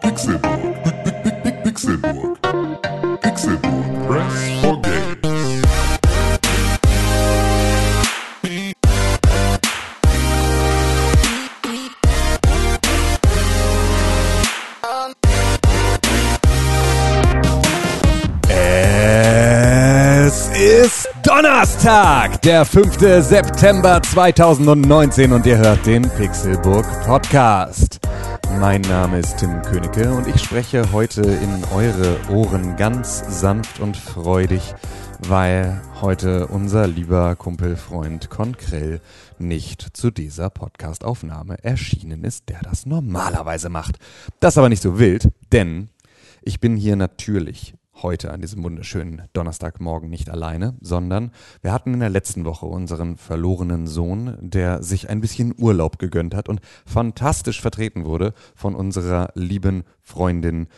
Pixelburg. Pixelburg. Pixelburg. Press for Games. Es ist Donnerstag, der 5. September 2019 und ihr hört den Pixelburg Podcast. Mein Name ist Tim Königke und ich spreche heute in eure Ohren ganz sanft und freudig, weil heute unser lieber Kumpelfreund Konkrell nicht zu dieser Podcastaufnahme erschienen ist, der das normalerweise macht. Das aber nicht so wild, denn ich bin hier natürlich heute an diesem wunderschönen Donnerstagmorgen nicht alleine, sondern wir hatten in der letzten Woche unseren verlorenen Sohn, der sich ein bisschen Urlaub gegönnt hat und fantastisch vertreten wurde von unserer lieben Freundin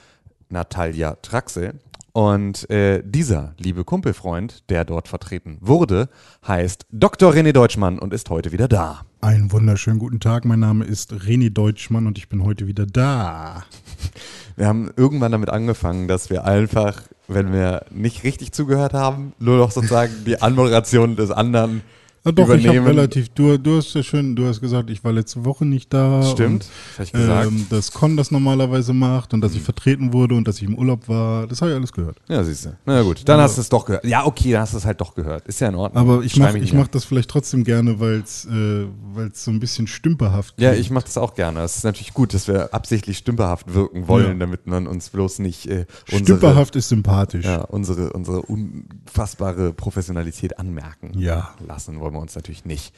Natalia Traxel. Und äh, dieser liebe Kumpelfreund, der dort vertreten wurde, heißt Dr. René Deutschmann und ist heute wieder da. Einen wunderschönen guten Tag. Mein Name ist René Deutschmann und ich bin heute wieder da. Wir haben irgendwann damit angefangen, dass wir einfach, wenn wir nicht richtig zugehört haben, nur noch sozusagen die Anmoderation des anderen Ja, doch, ich habe übernehmen. relativ, du, du hast ja schön, du hast gesagt, ich war letzte Woche nicht da. Stimmt, Und, das hab ich gesagt. ähm, dass Con das normalerweise macht und dass ich vertreten wurde und dass ich im Urlaub war. Das habe ich alles gehört. Ja, siehst du. Na gut, dann hast du es doch gehört. Ja, okay, dann hast du es halt doch gehört. Ist ja in Ordnung. Aber ich mache mach das vielleicht trotzdem gerne, weil es äh, weil's so ein bisschen stümperhaft Ja, klingt. ich mache das auch gerne. Es ist natürlich gut, dass wir absichtlich stümperhaft wirken wollen, Ja. damit man uns bloß nicht äh, unsere, Stümperhaft ist sympathisch. ja, unsere, unsere unfassbare Professionalität anmerken Ja. lassen wollen wir uns natürlich nicht.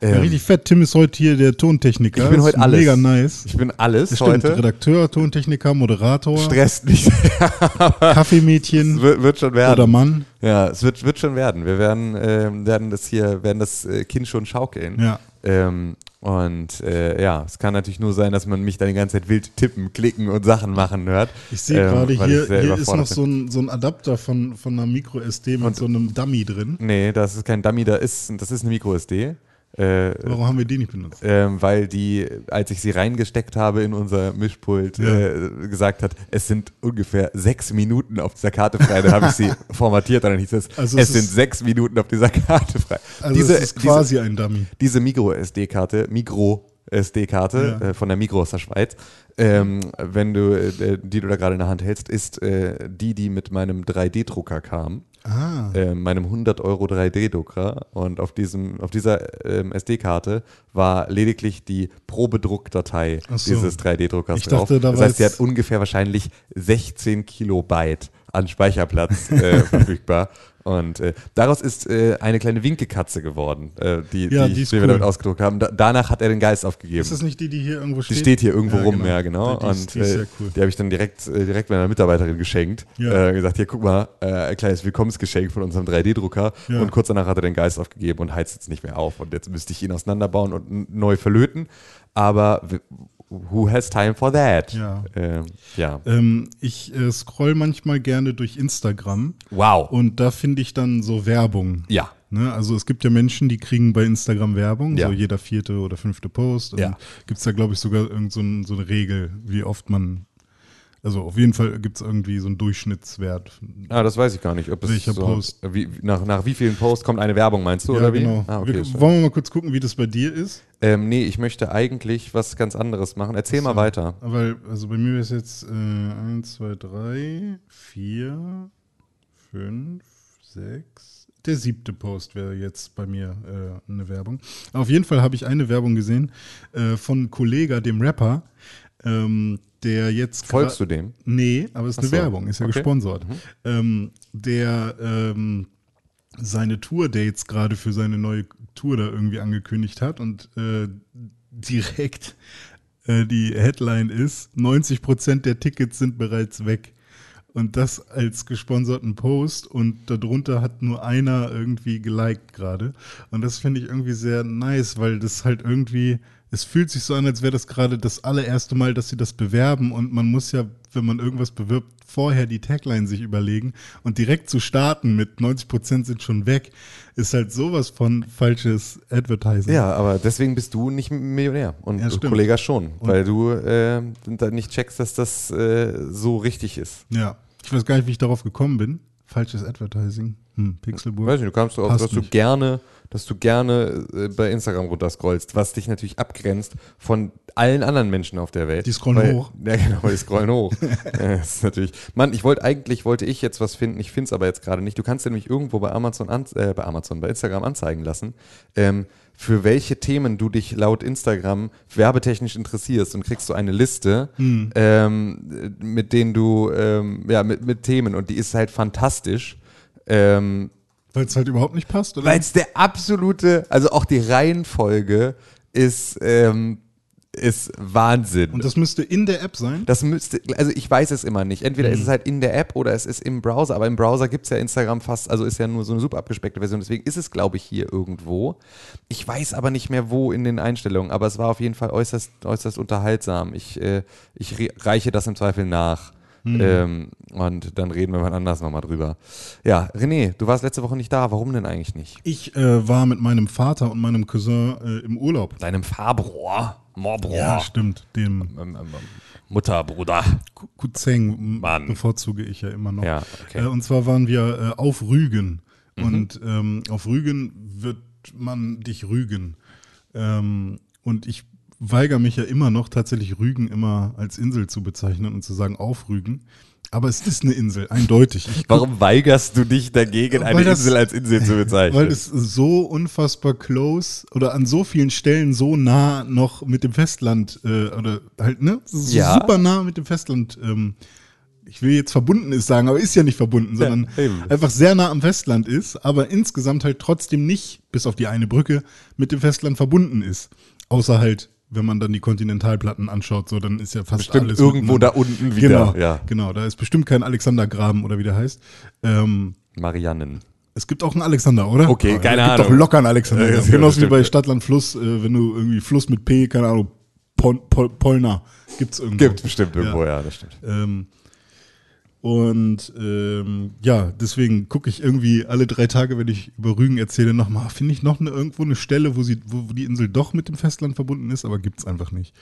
Ja, Ähm, richtig fett. Tim ist heute hier der Tontechniker. ich bin heute alles. Mega nice. Ich bin alles Das stimmt. heute. Redakteur, Tontechniker, Moderator, Stresst nicht. Kaffeemädchen wird, wird schon werden. oder Mann. Ja, es wird, wird schon werden. Wir werden, ähm, werden das hier, werden das äh, Kind schon schaukeln. Ja. Ähm, und äh, ja, es kann natürlich nur sein, dass man mich dann die ganze Zeit wild tippen, klicken und Sachen machen hört. Ich sehe Ähm, gerade hier, hier ist noch so ein, so ein Adapter von, von einer Micro-SD mit Und- so einem Dummy drin. Nee, das ist kein Dummy, da ist, das ist eine Micro-SD. Äh, Warum haben wir die nicht benutzt? ähm, weil die, als ich sie reingesteckt habe in unser Mischpult, Ja. äh, gesagt hat, es sind ungefähr sechs Minuten auf dieser Karte frei. Dann habe ich sie formatiert und dann hieß es, Also es es sind sechs Minuten auf dieser Karte frei. Also es ist quasi ein Dummy. diese Micro-SD-Karte, Micro-SD-Karte Ja. äh, von der Migros aus der Schweiz, ähm, wenn du, äh, die du da gerade in der Hand hältst, ist äh, die, die mit meinem 3D-Drucker kam, Ah, äh, meinem 100 Euro 3D-Drucker und auf diesem, auf dieser ähm, SD-Karte war lediglich die Probedruckdatei so. dieses 3D-Druckers Ich drauf. dachte, da das heißt, sie hat ungefähr wahrscheinlich 16 Kilobyte an Speicherplatz äh, verfügbar. Und äh, daraus ist äh, eine kleine Winkekatze geworden, äh, die, Ja, die, die die wir cool. damit ausgedruckt haben. Da, danach hat er den Geist aufgegeben. ist das nicht die, die hier irgendwo Die steht? steht hier irgendwo Ja, rum, genau. ja genau. Die und die äh, cool. die habe ich dann direkt, äh, direkt meiner Mitarbeiterin geschenkt. Ja. Äh, gesagt, hier guck mal, äh, ein kleines Willkommensgeschenk von unserem 3D-Drucker. Ja. Und kurz danach hat er den Geist aufgegeben und heizt jetzt nicht mehr auf. Und jetzt müsste ich ihn auseinanderbauen und neu verlöten. Aber who has time for that? Ja. Ähm, ja. Ähm, ich äh, scroll manchmal gerne durch Instagram Wow. und da finde ich dann so Werbung. ja. Ne? Also es gibt ja Menschen, die kriegen bei Instagram Werbung, Ja. so jeder vierte oder fünfte Post. Und Ja. gibt es da, glaube ich, sogar irgend so, ein, so eine Regel, wie oft man, also auf jeden Fall gibt es irgendwie so einen Durchschnittswert. Ah, das weiß ich gar nicht. Ob es so, Post? Wie, nach, nach wie vielen Posts kommt eine Werbung, meinst du, ja, oder wie? genau. Ah, okay. wir, wollen wir mal kurz gucken, wie das bei dir ist? ähm, nee, ich möchte eigentlich was ganz anderes machen. Erzähl mal weiter. Weil, also bei mir ist jetzt äh, 1, 2, 3, 4, 5, 6. Der siebte Post wäre jetzt bei mir äh, eine Werbung. Auf jeden Fall habe ich eine Werbung gesehen äh, von Kollega, dem Rapper, ähm, der jetzt. Folgst du dem? Nee, aber es ist Ach eine so, Werbung, ist ja okay. gesponsert. Ähm, der ähm, seine Tour-Dates gerade für seine neue Tour da irgendwie angekündigt hat und äh, direkt äh, die Headline ist, 90% der Tickets sind bereits weg. Und das als gesponserten Post und darunter hat nur einer irgendwie geliked gerade. Und das finde ich irgendwie sehr nice, weil das halt irgendwie, es fühlt sich so an, als wäre das gerade das allererste Mal, dass sie das bewerben und man muss ja, wenn man irgendwas bewirbt, vorher die Tagline sich überlegen und direkt zu starten mit 90 Prozent sind schon weg, ist halt sowas von falsches Advertising. Ja, aber deswegen bist du nicht Millionär und Ja. Kollege schon, weil du äh, da nicht checkst, dass das äh, so richtig ist. Ja. Ich weiß gar nicht, wie ich darauf gekommen bin. Falsches Advertising. Hm, Pixelburg. Weiß nicht, du kannst auch, Passt dass du nicht. gerne, dass du gerne äh, bei Instagram runterscrollst, was dich natürlich abgrenzt von allen anderen Menschen auf der Welt. Die scrollen weil, hoch. Ja, genau, die scrollen hoch. ja, das ist natürlich. Mann, ich wollte eigentlich wollte ich jetzt was finden, ich finde es aber jetzt gerade nicht. Du kannst dir nämlich irgendwo bei Amazon an, äh, bei Amazon, bei Instagram anzeigen lassen. Ähm, für welche Themen du dich laut Instagram werbetechnisch interessierst und kriegst du eine Liste, Hm. ähm, mit denen du, ähm, ja, mit, mit Themen und die ist halt fantastisch. Ähm, Weil es halt überhaupt nicht passt, oder? weil es der absolute, also auch die Reihenfolge ist, ähm, ist Wahnsinn. Und das müsste in der App sein? das müsste, also ich weiß es immer nicht. Entweder Mhm. ist es halt in der App oder es ist im Browser, aber im Browser gibt es ja Instagram fast, also ist ja nur so eine super abgespeckte Version. Deswegen ist es, glaube ich, hier irgendwo. Ich weiß aber nicht mehr wo in den Einstellungen, aber es war auf jeden Fall äußerst, äußerst unterhaltsam. Ich, äh, ich re- reiche das im Zweifel nach. Mhm. Ähm, und dann reden wir mal anders nochmal drüber. Ja, René, du warst letzte Woche nicht da. Warum denn eigentlich nicht? Ich äh, war mit meinem Vater und meinem Cousin äh, im Urlaub. Deinem Farbrohr, Morbrohr, Ja, stimmt. Dem ähm, ähm, Mutterbruder. Ku- Cousin Mann. bevorzuge ich ja immer noch. Ja, okay. Äh, und zwar waren wir äh, auf Rügen. Mhm. Und ähm, auf Rügen wird man dich rügen. Ähm, und ich weigere mich ja immer noch, tatsächlich Rügen immer als Insel zu bezeichnen und zu sagen auf Rügen. Aber es ist eine Insel, eindeutig. Ich Warum weigerst du dich dagegen, eine das- Insel als Insel zu bezeichnen? Weil es so unfassbar close oder an so vielen Stellen so nah noch mit dem Festland äh, oder halt, ne? Ja. super nah mit dem Festland. Ähm, ich will jetzt verbunden ist sagen, aber ist ja nicht verbunden, sondern eben. einfach sehr nah am Festland ist, aber insgesamt halt trotzdem nicht, bis auf die eine Brücke, mit dem Festland verbunden ist. Außer halt, wenn man dann die Kontinentalplatten anschaut, so dann ist ja fast Bestimmt alles irgendwo da unten wieder. Genau, Ja. genau, da ist bestimmt kein Alexandergraben oder wie der heißt. Ähm, Mariannen. es gibt auch einen Alexander, oder? Okay, Ja, keine es gibt Ahnung. doch locker einen Alexander. Ja, Genauso wie bei Stadtland Fluss, äh, wenn du irgendwie Fluss mit P, keine Ahnung, Pol, Pol, Polna, gibt's irgendwo. Gibt bestimmt irgendwo, ja, das stimmt. Ähm, und ähm, ja, deswegen gucke ich irgendwie alle drei Tage, wenn ich über Rügen erzähle, nochmal, finde ich noch eine, irgendwo eine Stelle, wo, sie, wo, die Insel doch mit dem Festland verbunden ist, aber gibt's einfach nicht.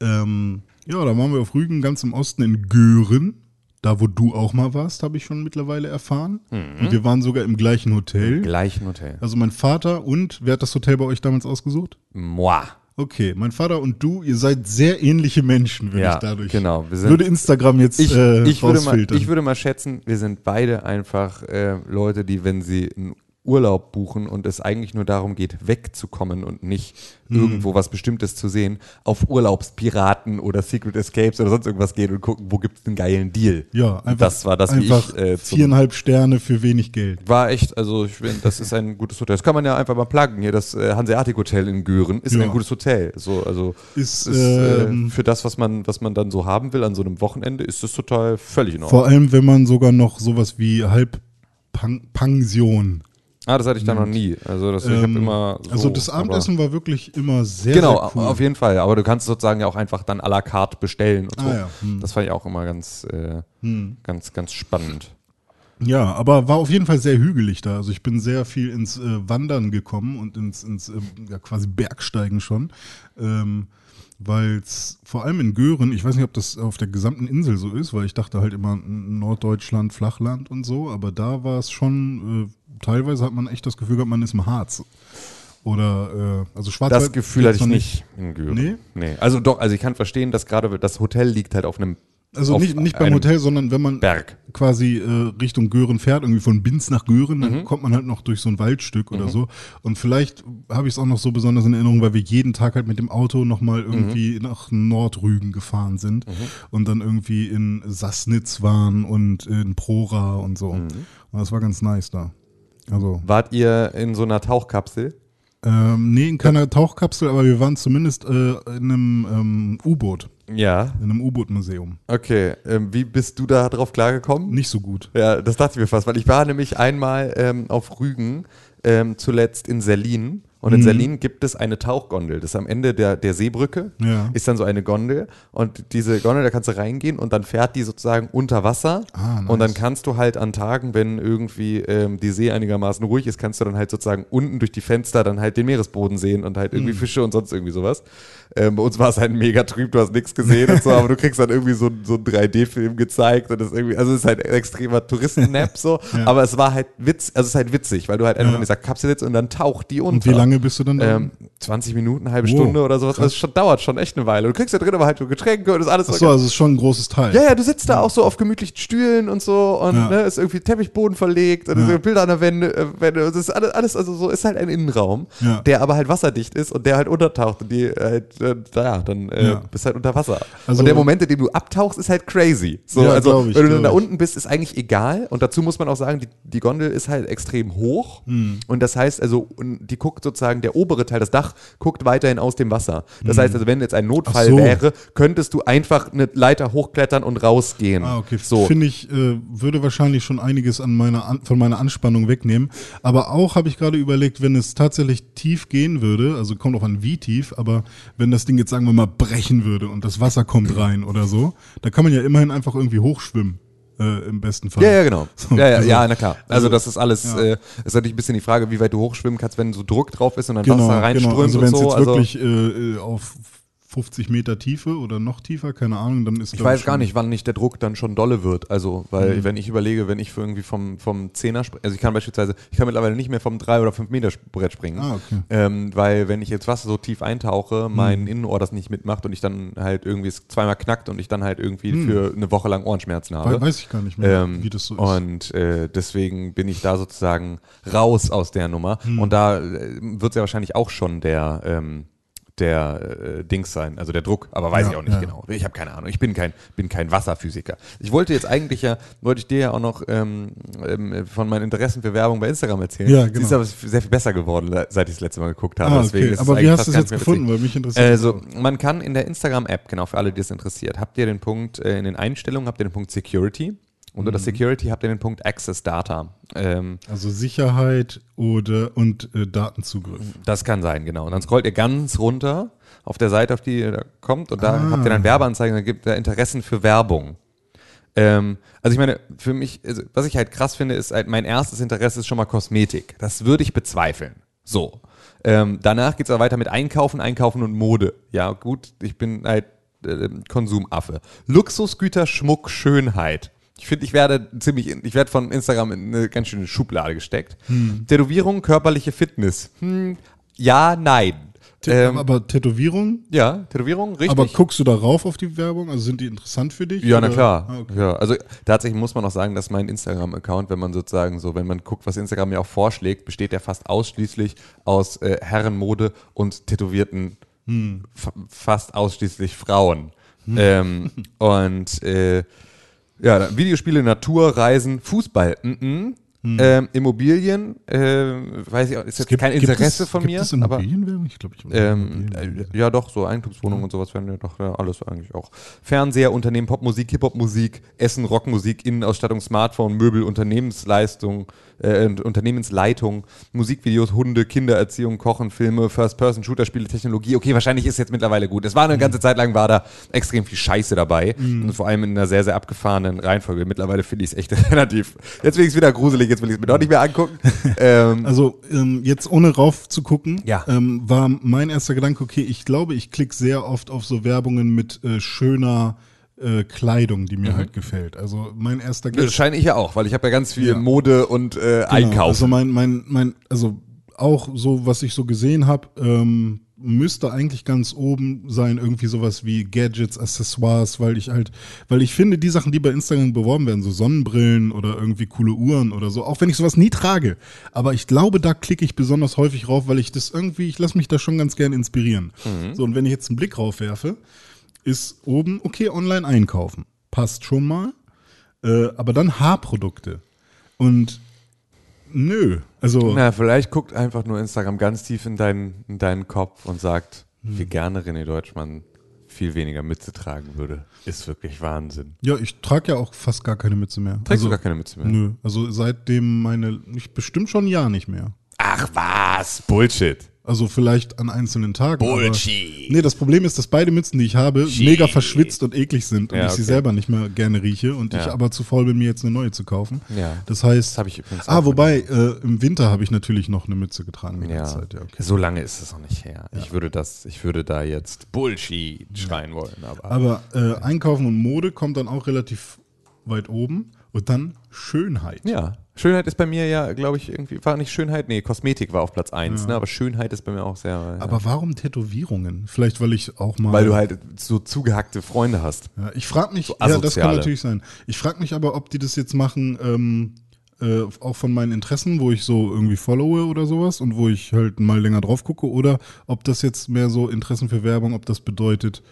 Ähm, ja, da waren wir auf Rügen, ganz im Osten in Göhren. Da, wo du auch mal warst, habe ich schon mittlerweile erfahren. Und wir waren sogar im gleichen Hotel. Gleichen Hotel. Also mein Vater und, wer hat das Hotel bei euch damals ausgesucht? Moi. Okay, mein Vater und du, ihr seid sehr ähnliche Menschen, wenn Ja, ich dadurch. genau, wir sind- würde Instagram jetzt Ich, äh, ich, würde mal, ich würde mal schätzen, wir sind beide einfach äh, Leute, die, wenn sie einen Urlaub buchen und es eigentlich nur darum geht, wegzukommen und nicht Mhm. irgendwo was Bestimmtes zu sehen, auf Urlaubspiraten oder Secret Escapes oder sonst irgendwas gehen und gucken, wo gibt es einen geilen Deal. ja, einfach, das war das, wie einfach ich äh, viereinhalb Sterne für wenig Geld. War echt, also ich finde, das ist ein gutes Hotel. Das kann man ja einfach mal pluggen. Hier das äh, Hanseatic Hotel in Göhren ist Ja. ein gutes Hotel. So, also Ist, ist, äh, ähm, für das, was man, was man dann so haben will an so einem Wochenende, ist das total völlig in Ordnung. Vor allem, wenn man sogar noch sowas wie Halbpension. Ah, das hatte ich da noch nie. Also das, Ähm, immer so, also das Abendessen war wirklich immer sehr, Genau, sehr cool. auf jeden Fall. Aber du kannst sozusagen ja auch einfach dann à la carte bestellen und so. Ah, ja. Hm. Das fand ich auch immer ganz, äh, ganz, ganz spannend. Ja, aber war auf jeden Fall sehr hügelig da. Also ich bin sehr viel ins äh, Wandern gekommen und ins, ins äh, ja, quasi Bergsteigen schon. Ähm, weil es vor allem in Göhren, ich weiß nicht, ob das auf der gesamten Insel so ist, weil ich dachte halt immer Norddeutschland, Flachland und so, aber da war es schon, äh, teilweise hat man echt das Gefühl gehabt, man ist im Harz. Oder, äh, also Schwarzwald. Das Gefühl hatte ich noch nicht in Göhren. Nee? nee. Also doch, also ich kann verstehen, dass gerade das Hotel liegt halt auf einem Also nicht, nicht beim Hotel, sondern wenn man Berg. quasi äh, Richtung Göhren fährt, irgendwie von Binz nach Göhren, Mhm. dann kommt man halt noch durch so ein Waldstück oder so. Und vielleicht habe ich es auch noch so besonders in Erinnerung, weil wir jeden Tag halt mit dem Auto nochmal Mhm. irgendwie nach Nordrügen gefahren sind und dann irgendwie in Sassnitz waren und in Prora und so. Mhm. Und das war ganz nice da. Also, Wart ihr in so einer Tauchkapsel? ähm, nee, in keiner Tauchkapsel, aber wir waren zumindest äh, in einem ähm, U-Boot, Ja. in einem U-Boot-Museum. Okay. Ähm, wie bist du da drauf klargekommen? Nicht so gut. Ja, das dachte ich mir fast, weil ich war nämlich einmal ähm, auf Rügen, ähm, zuletzt in Selin Und in Berlin gibt es eine Tauchgondel. Das ist am Ende der, der Seebrücke. Ja. Ist dann so eine Gondel. Und diese Gondel, da kannst du reingehen und dann fährt die sozusagen unter Wasser. Ah, nice. Und dann kannst du halt an Tagen, wenn irgendwie ähm, die See einigermaßen ruhig ist, kannst du dann halt sozusagen unten durch die Fenster dann halt den Meeresboden sehen und halt irgendwie Fische und sonst irgendwie sowas. Ähm, bei uns war es halt mega trüb, du hast nichts gesehen und so, aber du kriegst dann irgendwie so, so einen 3D-Film gezeigt und das irgendwie, also es ist halt ein extremer Touristen-Nap so, aber es war halt witz, also es ist halt witzig, weil du halt einfach Ja. in dieser Kapsel sitzt und dann taucht die unter. Und wie lange bist du dann da? Ähm, 20 Minuten, halbe Wow, Stunde oder sowas. Das schon, dauert schon echt eine Weile. Du kriegst da drin aber halt so Getränke und das alles Achso, also es ist schon ein großes Teil. ja, ja, du sitzt da auch so auf gemütlichen Stühlen und so und Ja. ne, ist irgendwie Teppichboden verlegt und Ja. so Bilder an der Wände, äh, Wände. Das ist alles, alles, also so ist halt ein Innenraum, Ja. der aber halt wasserdicht ist und der halt untertaucht und die halt, äh, ja, dann äh, Ja. bist halt unter Wasser. Also- und der Moment, in dem du abtauchst, ist halt crazy. So, Ja, also, ich, wenn du dann da unten bist, ist eigentlich egal. Und dazu muss man auch sagen, die, die Gondel ist halt extrem hoch. Hm. Und das heißt, also, und die guckt sozusagen, der obere Teil, das Dach, guckt weiterhin aus dem Wasser. Das heißt also, wenn jetzt ein Notfall so. wäre, könntest du einfach eine Leiter hochklettern und rausgehen. Ah, okay. So. Finde ich, äh, würde wahrscheinlich schon einiges an meiner an, von meiner Anspannung wegnehmen. Aber auch habe ich gerade überlegt, wenn es tatsächlich tief gehen würde, also kommt auch an wie tief, aber wenn das Ding jetzt, sagen wir mal, brechen würde und das Wasser kommt rein oder so, da kann man ja immerhin einfach irgendwie hochschwimmen. Äh, Im besten Fall. Ja, ja, genau. So, ja, ja, also- ja, na klar. Also, also, das ist alles, ja. äh, ist natürlich ein bisschen die Frage, wie weit du hochschwimmen kannst, wenn so Druck drauf ist und dann Genau, Wasser reinströmt genau. Also und wenn es so. jetzt also, wirklich äh, äh, auf 50 Meter Tiefe oder noch tiefer, keine Ahnung, dann ist ich weiß gar nicht, wann nicht der Druck dann schon dolle wird. Also, weil Mhm. wenn ich überlege, wenn ich für irgendwie vom, vom Zehner springe, also ich kann beispielsweise, ich kann mittlerweile nicht mehr vom 3 oder 5 Meter Brett springen. Ah, okay. ähm, weil wenn ich jetzt Wasser so tief eintauche, mein Mhm. Innenohr das nicht mitmacht und ich dann halt irgendwie es zweimal knackt und ich dann halt irgendwie für eine Woche lang Ohrenschmerzen habe. We- Weiß ich gar nicht mehr, Ähm, wie das so ist. Und äh, deswegen bin ich da sozusagen raus aus der Nummer. Hm. Und da äh, wird es ja wahrscheinlich auch schon der, ähm, der äh, Dings sein, also der Druck, aber weiß Ja, ich auch nicht ja. genau. Ich habe keine Ahnung. Ich bin kein, bin kein Wasserphysiker. Ich wollte jetzt eigentlich ja, wollte ich dir ja auch noch ähm, ähm, von meinen Interessen für Werbung bei Instagram erzählen. Ja, Sie ist genau. aber sehr viel besser geworden, seit ich das letzte Mal geguckt habe. Ah, Deswegen okay. Aber wie hast du es jetzt witzig. gefunden? Weil mich interessiert Also, man kann in der Instagram-App, genau für alle, die es interessiert, habt ihr den Punkt, äh, in den Einstellungen habt ihr den Punkt Security. Und Mhm. unter Security habt ihr den Punkt Access Data. Ähm, Also Sicherheit oder und äh, Datenzugriff. das kann sein, genau. Und dann scrollt ihr ganz runter auf der Seite, auf die ihr da kommt. Und da Ah. habt ihr dann Werbeanzeigen, da gibt es Interessen für Werbung. Ähm, also ich meine, für mich, also was ich halt krass finde, ist halt, mein erstes Interesse ist schon mal Kosmetik. Das würde ich bezweifeln. So. Ähm, danach geht es aber weiter mit Einkaufen, Einkaufen und Mode. Ja, gut, ich bin halt äh, Konsumaffe. Luxusgüter, Schmuck, Schönheit. Ich finde, ich werde ziemlich, ich werde von Instagram in eine ganz schöne Schublade gesteckt. Tätowierung, körperliche Fitness. Hm, ja, nein. Tä- Ähm, aber Tätowierung? ja, Tätowierung, richtig. Aber guckst du da rauf auf die Werbung? Also sind die interessant für dich? Ja, na oder? klar. Ah, okay. Ja, also tatsächlich muss man auch sagen, dass mein Instagram-Account, wenn man sozusagen so, wenn man guckt, was Instagram mir auch vorschlägt, besteht der fast ausschließlich aus äh, Herrenmode und tätowierten Hm. fa fast ausschließlich Frauen. Ähm, und äh, ja, Videospiele, Natur, Reisen, Fußball, mhm. ähm, Immobilien, äh, weiß ich auch, ist jetzt kein Interesse es, von gibt mir, es aber Immobilienwerbung? Ich glaube, ich ähm, äh, ja, doch, so Eigentumswohnungen und sowas werden ja doch ja, alles eigentlich auch. Fernseher, Unternehmen, Popmusik, Hip-Hop-Musik, Essen, Rockmusik, Innenausstattung, Smartphone, Möbel, Unternehmensleistung, äh, Unternehmensleitung, Musikvideos, Hunde, Kindererziehung, Kochen, Filme, First-Person-Shooter, Spiele, Technologie. Okay, wahrscheinlich ist jetzt mittlerweile gut. Es war eine ganze Zeit lang, war da extrem viel Scheiße dabei. Und vor allem in einer sehr, sehr abgefahrenen Reihenfolge. Mittlerweile finde ich es echt relativ. Jetzt bin ich es wieder gruselig, jetzt will ich es mir doch nicht mehr angucken. ähm, Also ähm, jetzt ohne rauf zu gucken, Ja. ähm, war mein erster Gedanke, okay, ich glaube, ich klicke sehr oft auf so Werbungen mit äh, schöner äh, Kleidung, die Mhm. mir halt gefällt. Also mein erster das scheine ich ja auch, weil ich habe ja ganz viel Ja. Mode und äh, Genau, Einkauf. Also mein, mein, mein, also auch so, was ich so gesehen habe, ähm, müsste eigentlich ganz oben sein, irgendwie sowas wie Gadgets, Accessoires, weil ich halt, weil ich finde, die Sachen, die bei Instagram beworben werden, so Sonnenbrillen oder irgendwie coole Uhren oder so, auch wenn ich sowas nie trage, aber ich glaube, da klicke ich besonders häufig rauf, weil ich das irgendwie, ich lasse mich da schon ganz gern inspirieren. So, und wenn ich jetzt einen Blick rauf werfe, ist oben, okay, online einkaufen. Passt schon mal. Äh, aber dann Haarprodukte. Und nö. Also, Na, vielleicht guckt einfach nur Instagram ganz tief in deinen, in deinen Kopf und sagt, wie gerne René Deutschmann viel weniger Mütze tragen würde. Ist wirklich Wahnsinn. ja, ich trage ja auch fast gar keine Mütze mehr. Trägst also, du gar keine Mütze mehr? Nö. Also seitdem meine, ich bestimmt schon ein Jahr nicht mehr. Ach was, Bullshit. Also vielleicht an einzelnen Tagen. Bullshit. Nee, das Problem ist, dass beide Mützen, die ich habe, mega verschwitzt und eklig sind und Ja, ich sie okay. selber nicht mehr gerne rieche und ich Ja. aber zu faul bin, mir jetzt eine neue zu kaufen. Ja. Das heißt, Das habe ich übrigens ah, wobei, äh, im Winter habe ich natürlich noch eine Mütze getragen. die Ja, ganze Zeit, ja okay. so lange ist es noch nicht her. Ich würde das, ich würde da jetzt Bullshit schreien wollen, aber, Aber äh, Einkaufen und Mode kommt dann auch relativ weit oben und dann Schönheit. ja. Schönheit ist bei mir ja, glaube ich, irgendwie, war nicht Schönheit, nee, Kosmetik war auf Platz 1, ne, aber Schönheit ist bei mir auch sehr, ja. Aber warum Tätowierungen? Vielleicht, weil ich auch mal. weil du halt so zugehackte Freunde hast. Ja, ich frage mich, So ja, das kann natürlich sein. Ich frage mich aber, ob die das jetzt machen, ähm, äh, auch von meinen Interessen, wo ich so irgendwie followe oder sowas und wo ich halt mal länger drauf gucke, oder ob das jetzt mehr so Interessen für Werbung, ob das bedeutet,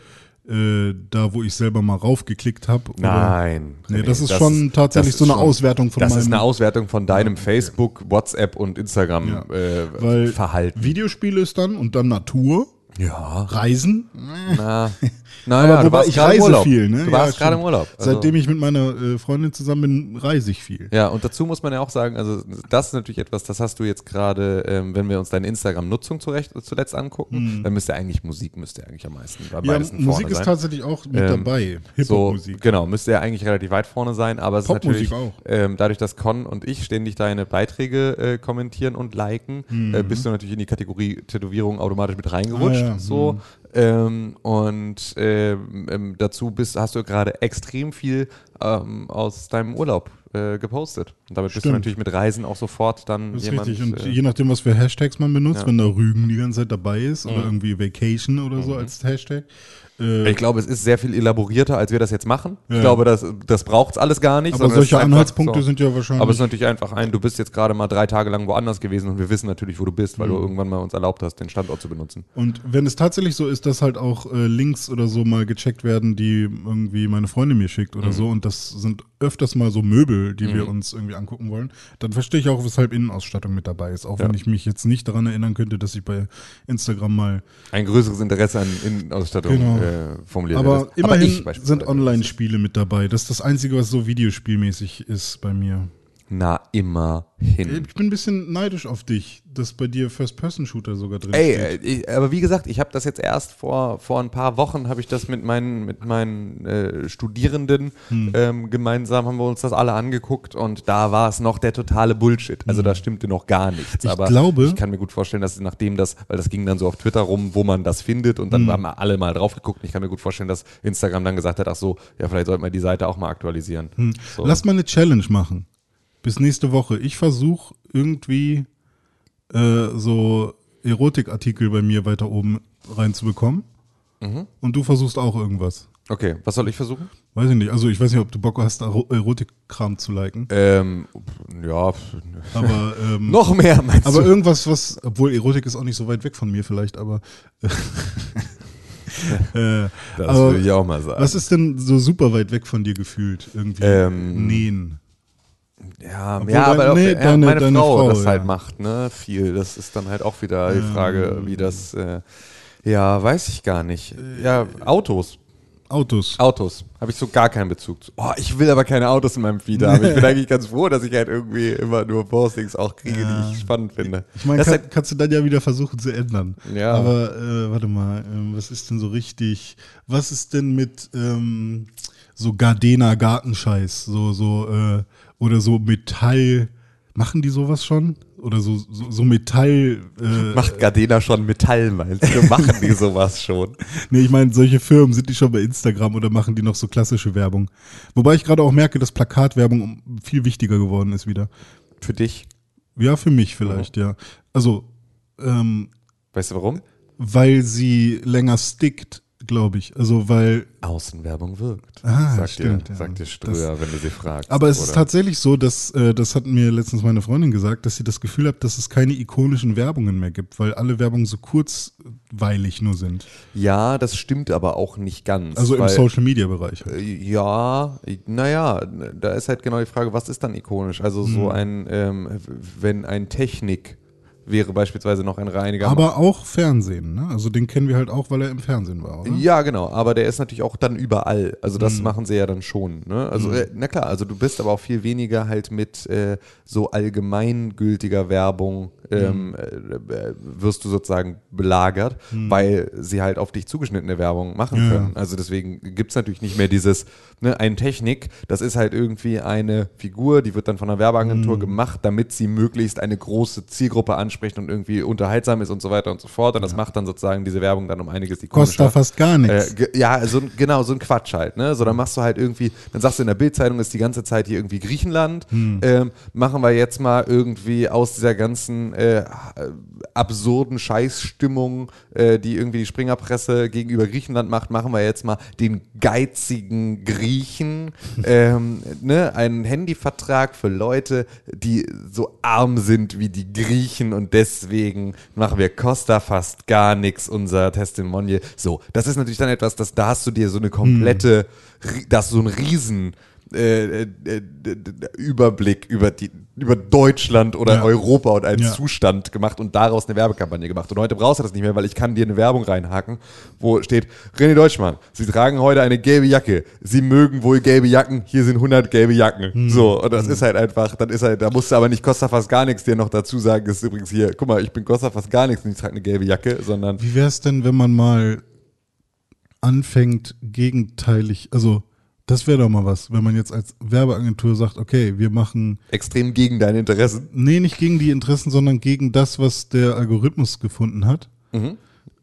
äh, da wo ich selber mal raufgeklickt habe. Nein. Nee, das ist schon tatsächlich das so ist eine Auswertung von Das meinem- ist eine Auswertung von deinem Facebook, WhatsApp und Instagram Ja. äh, Verhalten. Videospiele ist dann und dann Natur, Ja. Reisen. Na, naja, Aber du wobei warst ich gerade im reise Urlaub. viel, ne? Du Ja, warst gerade im. Urlaub. Also- Seitdem ich mit meiner äh, Freundin zusammen bin, reise ich viel. Ja, und dazu muss man ja auch sagen, also das ist natürlich etwas, das hast du jetzt gerade, ähm, wenn wir uns deine Instagram-Nutzung zuletzt angucken, dann müsste eigentlich Musik, müsste eigentlich am meisten bei Hm. Ja, Musik ist sein. tatsächlich auch mit Ähm, dabei. So, Hip-Hop-Musik. genau, müsste ja eigentlich relativ weit vorne sein, aber es ist natürlich, auch. ähm, dadurch, dass Con und ich ständig deine Beiträge äh, kommentieren und liken, äh, bist du natürlich in die Kategorie Tätowierung automatisch mit reingerutscht. Mhm. Ah, ja, So. Ähm, und ähm, ähm, dazu bist, hast du gerade extrem viel ähm, aus deinem Urlaub äh, gepostet. Und damit bist du Stimmt. natürlich mit Reisen auch sofort dann Das ist jemand. richtig. Und äh, je nachdem, was für Hashtags man benutzt, ja. Mhm. wenn da Rügen die ganze Zeit dabei ist oder irgendwie Vacation oder so als Hashtag. Äh, ich glaube, es ist sehr viel elaborierter, als wir das jetzt machen. Ich Ja. glaube, das, das braucht es alles gar nicht. aber solche Anhaltspunkte so. sind ja wahrscheinlich. Aber es ist natürlich einfach ein, du bist jetzt gerade mal drei Tage lang woanders gewesen und wir wissen natürlich, wo du bist, Mhm. weil du irgendwann mal uns erlaubt hast, den Standort zu benutzen. und wenn es tatsächlich so ist, dass halt auch äh, Links oder so mal gecheckt werden, die irgendwie meine Freundin mir schickt Mhm. oder so, und das sind öfters mal so Möbel, die wir uns irgendwie angucken wollen, dann verstehe ich auch, weshalb Innenausstattung mit dabei ist. Auch Ja. wenn ich mich jetzt nicht daran erinnern könnte, dass ich bei Instagram mal Ein größeres Interesse an Innenausstattung Genau. äh, formuliert Aber hättest. immerhin beispielsweise. sind Online-Spiele mit dabei. Das ist das Einzige, was so videospielmäßig ist bei mir. Na, immerhin. Ich bin ein bisschen neidisch auf dich, dass bei dir First-Person-Shooter sogar drin Ey, steht. äh, ich, aber wie gesagt, ich habe das jetzt erst vor, vor ein paar Wochen, habe ich das mit meinen, mit meinen äh, Studierenden Hm. ähm, gemeinsam, haben wir uns das alle angeguckt und da war es noch der totale Bullshit. Also da stimmte noch gar nichts. Hm. Ich aber glaube- ich kann mir gut vorstellen, dass nachdem das, weil das ging dann so auf Twitter rum, wo man das findet und dann Hm. haben wir alle mal drauf geguckt. Ich kann mir gut vorstellen, dass Instagram dann gesagt hat, ach so, ja, vielleicht sollten wir die Seite auch mal aktualisieren. So. Lass mal eine Challenge machen. Bis nächste Woche. Ich versuche irgendwie äh, so Erotikartikel bei mir weiter oben reinzubekommen. Mhm. Und du versuchst auch irgendwas. Okay, was soll ich versuchen? Weiß ich nicht. Also ich weiß nicht, ob du Bock hast, Ero- Erotikkram zu liken. Ähm, ja, Aber, ähm, noch mehr meinst aber du? irgendwas, was, obwohl Erotik ist auch nicht so weit weg von mir vielleicht, aber. äh, Das aber will ich auch mal sagen. Was ist denn so super weit weg von dir gefühlt? Irgendwie Ähm, nähen. Ja, Obwohl ja dein- aber nee, ja, deine- meine deine Frau, Frau, das halt ja. macht, ne? Viel. Das ist dann halt auch wieder die Frage, wie das. Äh, ja, weiß ich gar nicht. Ja, Autos. Autos. Autos. Habe ich so gar keinen Bezug zu. Oh, ich will aber keine Autos in meinem Feed haben. Ich bin eigentlich ganz froh, dass ich halt irgendwie immer nur Postings auch kriege, die ich spannend finde. Ich meine, Das kann, halt, kannst du dann ja wieder versuchen zu ändern. Ja. Aber äh, warte mal, ähm, was ist denn so richtig? Was ist denn mit ähm, so Gardena Gartenscheiß? So, so, äh, oder so Metall. Machen die sowas schon? Oder so, so, so Metall. Äh, macht Gardena schon Metall, meinst du? Machen die sowas schon? Nee, ich meine, solche Firmen sind die schon bei Instagram oder machen die noch so klassische Werbung? Wobei ich gerade auch merke, dass Plakatwerbung viel wichtiger geworden ist wieder. Für dich? Ja, für mich vielleicht, ja. Also, ähm, Weißt du warum? weil sie länger stickt, glaube ich. Also, weil. Außenwerbung wirkt. Ah, sagt stimmt, dir, ja. sagt dir Ströer, wenn du sie fragst. Aber es ist oder? tatsächlich so, dass, äh, das hat mir letztens meine Freundin gesagt, dass sie das Gefühl hat, dass es keine ikonischen Werbungen mehr gibt, weil alle Werbungen so kurzweilig nur sind. Ja, das stimmt aber auch nicht ganz. Also im weil- Social Media Bereich. Äh, Ja, naja, da ist halt genau die Frage, was ist dann ikonisch? Also so Hm. ein, ähm, wenn ein Technik wäre beispielsweise noch ein reiniger Aber auch Fernsehen, ne? Also den kennen wir halt auch, weil er im Fernsehen war, oder? Ja, genau, aber der ist natürlich auch dann überall. Also Mhm. das machen sie ja dann schon. Ne? Also, äh, na klar, also du bist aber auch viel weniger halt mit äh, so allgemeingültiger Werbung ähm, Mhm. äh, äh, wirst du sozusagen belagert, weil sie halt auf dich zugeschnittene Werbung machen Ja. können. Also deswegen gibt es natürlich nicht mehr dieses, ne, ein Technik, das ist halt irgendwie eine Figur, die wird dann von einer Werbeagentur Mhm. gemacht, damit sie möglichst eine große Zielgruppe anspricht und irgendwie unterhaltsam ist und so weiter und so fort. Und das macht dann sozusagen diese Werbung dann um einiges Kostet ikonischer. da fast gar nichts. Äh, ja, so, genau, so ein Quatsch halt, ne? So, dann machst du halt irgendwie, dann sagst du in der Bildzeitung ist die ganze Zeit hier irgendwie Griechenland. Hm. Ähm, machen wir jetzt mal irgendwie aus dieser ganzen äh, absurden Scheißstimmung, äh, die irgendwie die Springerpresse gegenüber Griechenland macht, machen wir jetzt mal den geizigen Griechen, ähm, ne? Einen Handyvertrag für Leute, die so arm sind wie die Griechen und deswegen machen wir Costa fast gar nichts, unser Testimonial. So, das ist natürlich dann etwas, das, da hast du dir so eine komplette, ri- da hast du so einen riesen äh, äh, äh, Überblick über die über Deutschland oder Ja. Europa und einen Ja. Zustand gemacht und daraus eine Werbekampagne gemacht. Und heute brauchst du das nicht mehr, weil ich kann dir eine Werbung reinhaken, wo steht, René Deutschmann, Sie tragen heute eine gelbe Jacke. Sie mögen wohl gelbe Jacken. Hier sind 100 gelbe Jacken. Hm. So, und das ist halt einfach, dann ist halt, da musst du aber nicht Costa fast gar nichts dir noch dazu sagen, das ist übrigens hier, guck mal, ich bin Costa fast gar nichts und ich trage eine gelbe Jacke, sondern Wie wäre es denn, wenn man mal anfängt, gegenteilig, also das wäre doch mal was, wenn man jetzt als Werbeagentur sagt, okay, wir machen, extrem gegen deine Interessen. nee, nicht gegen die Interessen, sondern gegen das, was der Algorithmus gefunden hat,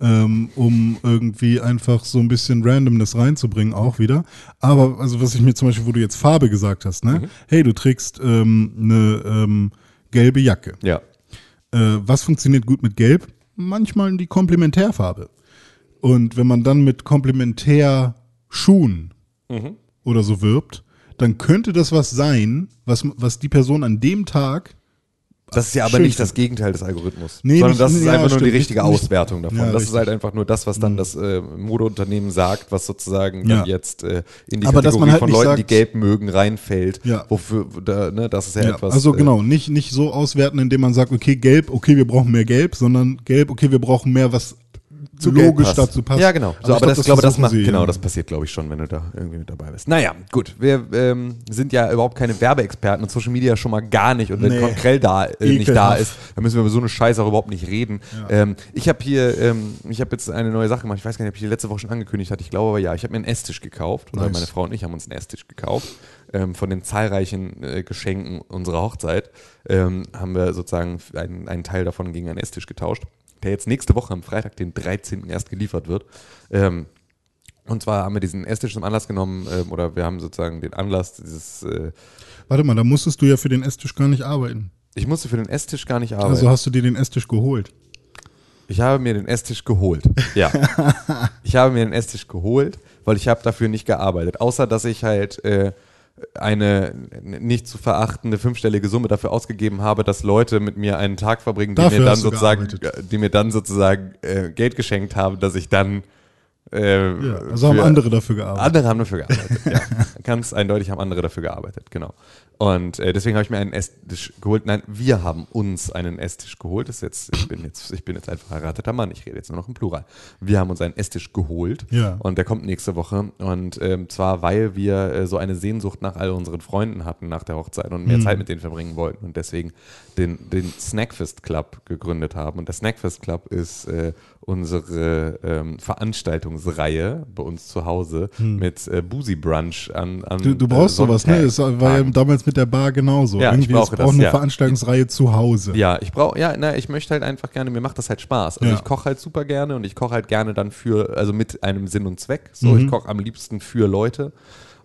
ähm, um irgendwie einfach so ein bisschen Randomness reinzubringen, auch wieder. Aber, also was ich mir zum Beispiel, wo du jetzt Farbe gesagt hast, ne? Hey, du trägst ähm, eine ähm, gelbe Jacke. Ja. Äh, was funktioniert gut mit Gelb? Manchmal die Komplementärfarbe. Und wenn man dann mit Komplementärschuhen oder so wirbt, dann könnte das was sein, was, was die Person an dem Tag. Das ist ja aber nicht das Gegenteil des Algorithmus, Nee, sondern nicht- das ist ja, einfach nur die stimmt. richtige Nicht- Auswertung davon. Ja, das ist richtig. Mhm. halt einfach nur das, was dann das äh, Modeunternehmen sagt, was sozusagen Ja. dann jetzt äh, in die Aber Kategorie halt von Leuten, sagt- die gelb mögen, reinfällt. Ja. Wofür, da, ne, das ist ja, etwas. also äh, genau, nicht, nicht so auswerten, indem man sagt, okay, gelb, okay, wir brauchen mehr gelb, sondern gelb, okay, wir brauchen mehr, was zu logisch passt. dazu passt. Ja, genau. So, ich aber das, ich glaube, das macht, sie, genau, ja. das passiert, glaube ich, schon, wenn du da irgendwie mit dabei bist. Naja, gut. Wir ähm, sind ja überhaupt keine Werbeexperten und Social Media schon mal gar nicht. Und wenn Nee. Konkrell da äh, nicht da ist, dann müssen wir über so eine Scheiße auch überhaupt nicht reden. Ähm, ich habe hier, ähm, ich habe jetzt eine neue Sache gemacht. Ich weiß gar nicht, ob ich die letzte Woche schon angekündigt hatte. Ich glaube aber ja. Ich habe mir einen Esstisch gekauft. Oder Nice. meine Frau und ich haben uns einen Esstisch gekauft. Ähm, von den zahlreichen äh, Geschenken unserer Hochzeit ähm, haben wir sozusagen einen, einen Teil davon gegen einen Esstisch getauscht, der jetzt nächste Woche am Freitag, den 13. erst geliefert wird. Ähm, und zwar haben wir diesen Esstisch zum Anlass genommen, ähm, oder wir haben sozusagen den Anlass dieses, äh, Warte mal, da musstest du ja für den Esstisch gar nicht arbeiten. ich musste für den Esstisch gar nicht arbeiten. Also hast du dir den Esstisch geholt. Ich habe mir den Esstisch geholt. Ja. ich habe mir den Esstisch geholt, weil ich habe dafür nicht gearbeitet. Außer, dass ich halt äh, eine nicht zu verachtende fünfstellige Summe dafür ausgegeben habe, dass Leute mit mir einen Tag verbringen, die Dafür mir dann sozusagen, die mir dann sozusagen äh, Geld geschenkt haben, dass ich dann äh, Ja, also haben andere dafür gearbeitet. andere haben dafür gearbeitet, ja. Ganz eindeutig haben andere dafür gearbeitet, genau. Und äh, deswegen habe ich mir einen Esstisch geholt. Nein, wir haben uns einen Esstisch geholt. Das ist jetzt, ich bin jetzt, ich bin jetzt ein verheirateter Mann. Ich rede jetzt nur noch im Plural. Wir haben uns einen Esstisch geholt. Ja. Und der kommt nächste Woche. Und ähm, zwar, weil wir äh, so eine Sehnsucht nach all unseren Freunden hatten nach der Hochzeit und mehr Zeit mit denen verbringen wollten und deswegen den, den Snackfest Club gegründet haben. Und der Snackfest Club ist äh, unsere ähm, Veranstaltungsreihe bei uns zu Hause mit äh, Boozy Brunch an, an Du, du brauchst äh, sowas, ne? Es war ja damals mit der Bar genauso. Ja, ich Irgendwie, brauche es braucht das, eine ja. Veranstaltungsreihe zu Hause. Ja, ich brauche, ja, na, ich möchte halt einfach gerne, mir macht das halt Spaß. Also Ja. ich koche halt super gerne und ich koche halt gerne dann für, also mit einem Sinn und Zweck. So, Mhm. ich koche am liebsten für Leute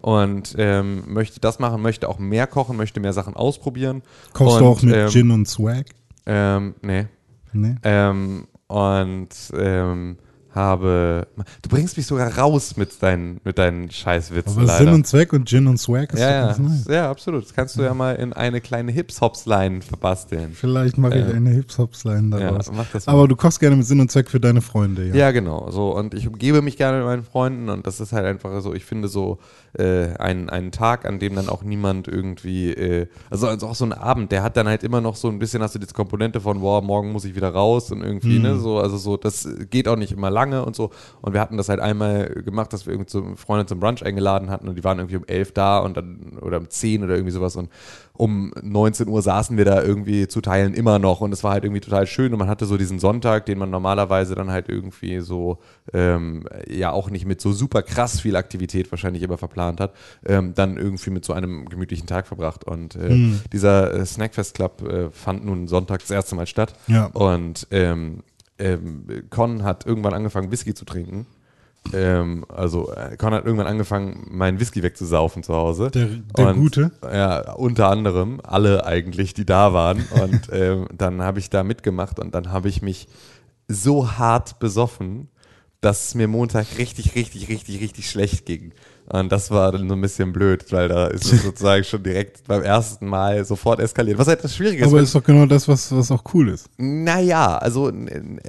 und ähm, möchte das machen, möchte auch mehr kochen, möchte mehr Sachen ausprobieren. Kochst du auch mit ähm, Gin und Swag? Ähm, nee. Nee. Ähm, und ähm, habe. Du bringst mich sogar raus mit deinen, mit deinen Scheißwitzen. Aber leider. Sinn und Zweck und Gin und Swag ist ja, ja, nice. ja, absolut. Das kannst du ja mal in eine kleine Hips-Hops-Line verbasteln. Vielleicht mache ich Äh, eine Hips-Hops-Line Ja, daraus. mach das mal. Aber du kochst gerne mit Sinn und Zweck für deine Freunde, ja. Ja, genau. So, und ich umgebe mich gerne mit meinen Freunden und das ist halt einfach so, ich finde so äh, ein, einen Tag, an dem dann auch niemand irgendwie, äh, also, also auch so ein Abend, der hat dann halt immer noch so ein bisschen, hast du diese Komponente von, boah, morgen muss ich wieder raus und irgendwie, ne, so, also so, das geht auch nicht immer lange und so. Und wir hatten das halt einmal gemacht, dass wir irgendwie so Freunde zum Brunch eingeladen hatten und die waren irgendwie um elf da und dann, oder um zehn oder irgendwie sowas. Und um 19 Uhr saßen wir da irgendwie zu Teilen immer noch. Und es war halt irgendwie total schön. Und man hatte so diesen Sonntag, den man normalerweise dann halt irgendwie so ähm, ja auch nicht mit so super krass viel Aktivität wahrscheinlich immer verplant hat, ähm, dann irgendwie mit so einem gemütlichen Tag verbracht. Und äh, dieser äh, Snackfest Club äh, fand nun Sonntag das erste Mal statt. Ja. und ähm, ähm, Con hat irgendwann angefangen Whisky zu trinken. Ähm, also äh, Con hat irgendwann angefangen, meinen Whisky wegzusaufen zu Hause. Der- der Gute? Ja, unter anderem, alle eigentlich, die da waren. Und ähm, dann habe ich da mitgemacht und dann habe ich mich so hart besoffen, dass es mir Montag richtig, richtig, richtig, richtig schlecht ging. Und das war dann so ein bisschen blöd, weil da ist es sozusagen schon direkt beim ersten Mal sofort eskaliert. Was halt das Schwierige ist, Aber ist doch genau das, was, was auch cool ist. naja, also,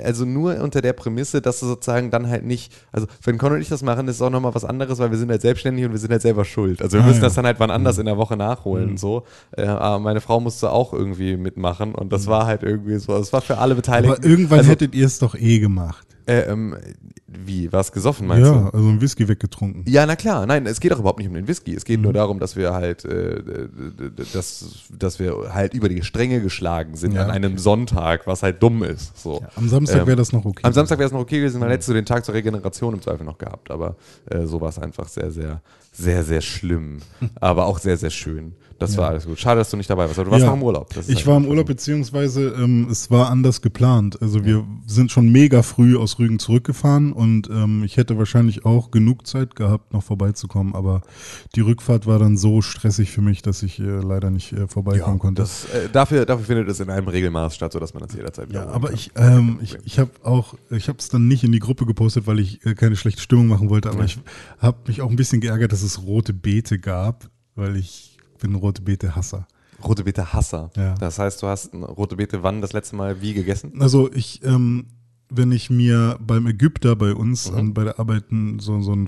also nur unter der Prämisse, dass du sozusagen dann halt nicht, also wenn Con und ich das machen, ist es auch nochmal was anderes, weil wir sind halt selbstständig und wir sind halt selber schuld. Also wir Ah, müssen ja. das dann halt wann anders in der Woche nachholen, so. Äh, aber meine Frau musste auch irgendwie mitmachen und das war halt irgendwie so, es war für alle Beteiligten. Aber irgendwann also, hättet ihr es doch eh gemacht. Äh, ähm, wie, was gesoffen meinst du? Ja, also ein Whisky weggetrunken. Ja, na klar. Nein, es geht auch überhaupt nicht um den Whisky. Es geht nur darum, dass wir halt, äh, dass, dass wir halt über die Stränge geschlagen sind Ja, an einem Sonntag, was halt dumm ist. So. Am Samstag Ähm, wäre das noch okay. Am Samstag wäre es noch okay gewesen, weil hättest du den Tag zur Regeneration im Zweifel noch gehabt. Aber äh, so war es einfach sehr, sehr, sehr, sehr schlimm. aber auch sehr, sehr schön. Das war alles gut. Schade, dass du nicht dabei warst. Aber du warst Ja. noch im Urlaub. Ich war im Urlaub, beziehungsweise ähm, es war anders geplant. Also wir sind schon mega früh aus Rügen zurückgefahren und ähm, ich hätte wahrscheinlich auch genug Zeit gehabt, noch vorbeizukommen. Aber die Rückfahrt war dann so stressig für mich, dass ich äh, leider nicht äh, vorbeikommen konnte. Das, äh, dafür, dafür findet es in einem Regelmaß statt, sodass man das jederzeit Ja, wiederholen aber kann. ich, ähm, ich, ich habe auch, ich habe es dann nicht in die Gruppe gepostet, weil ich äh, keine schlechte Stimmung machen wollte, aber Ja. ich habe mich auch ein bisschen geärgert, dass es rote Beete gab, weil ich bin rote Beete Hasser. Rote Beete Hasser. Ja. Das heißt, du hast rote Beete wann das letzte Mal wie gegessen? Also ich, ähm, wenn ich mir beim Ägypter bei uns Mhm. an, bei der Arbeit n- so, so einen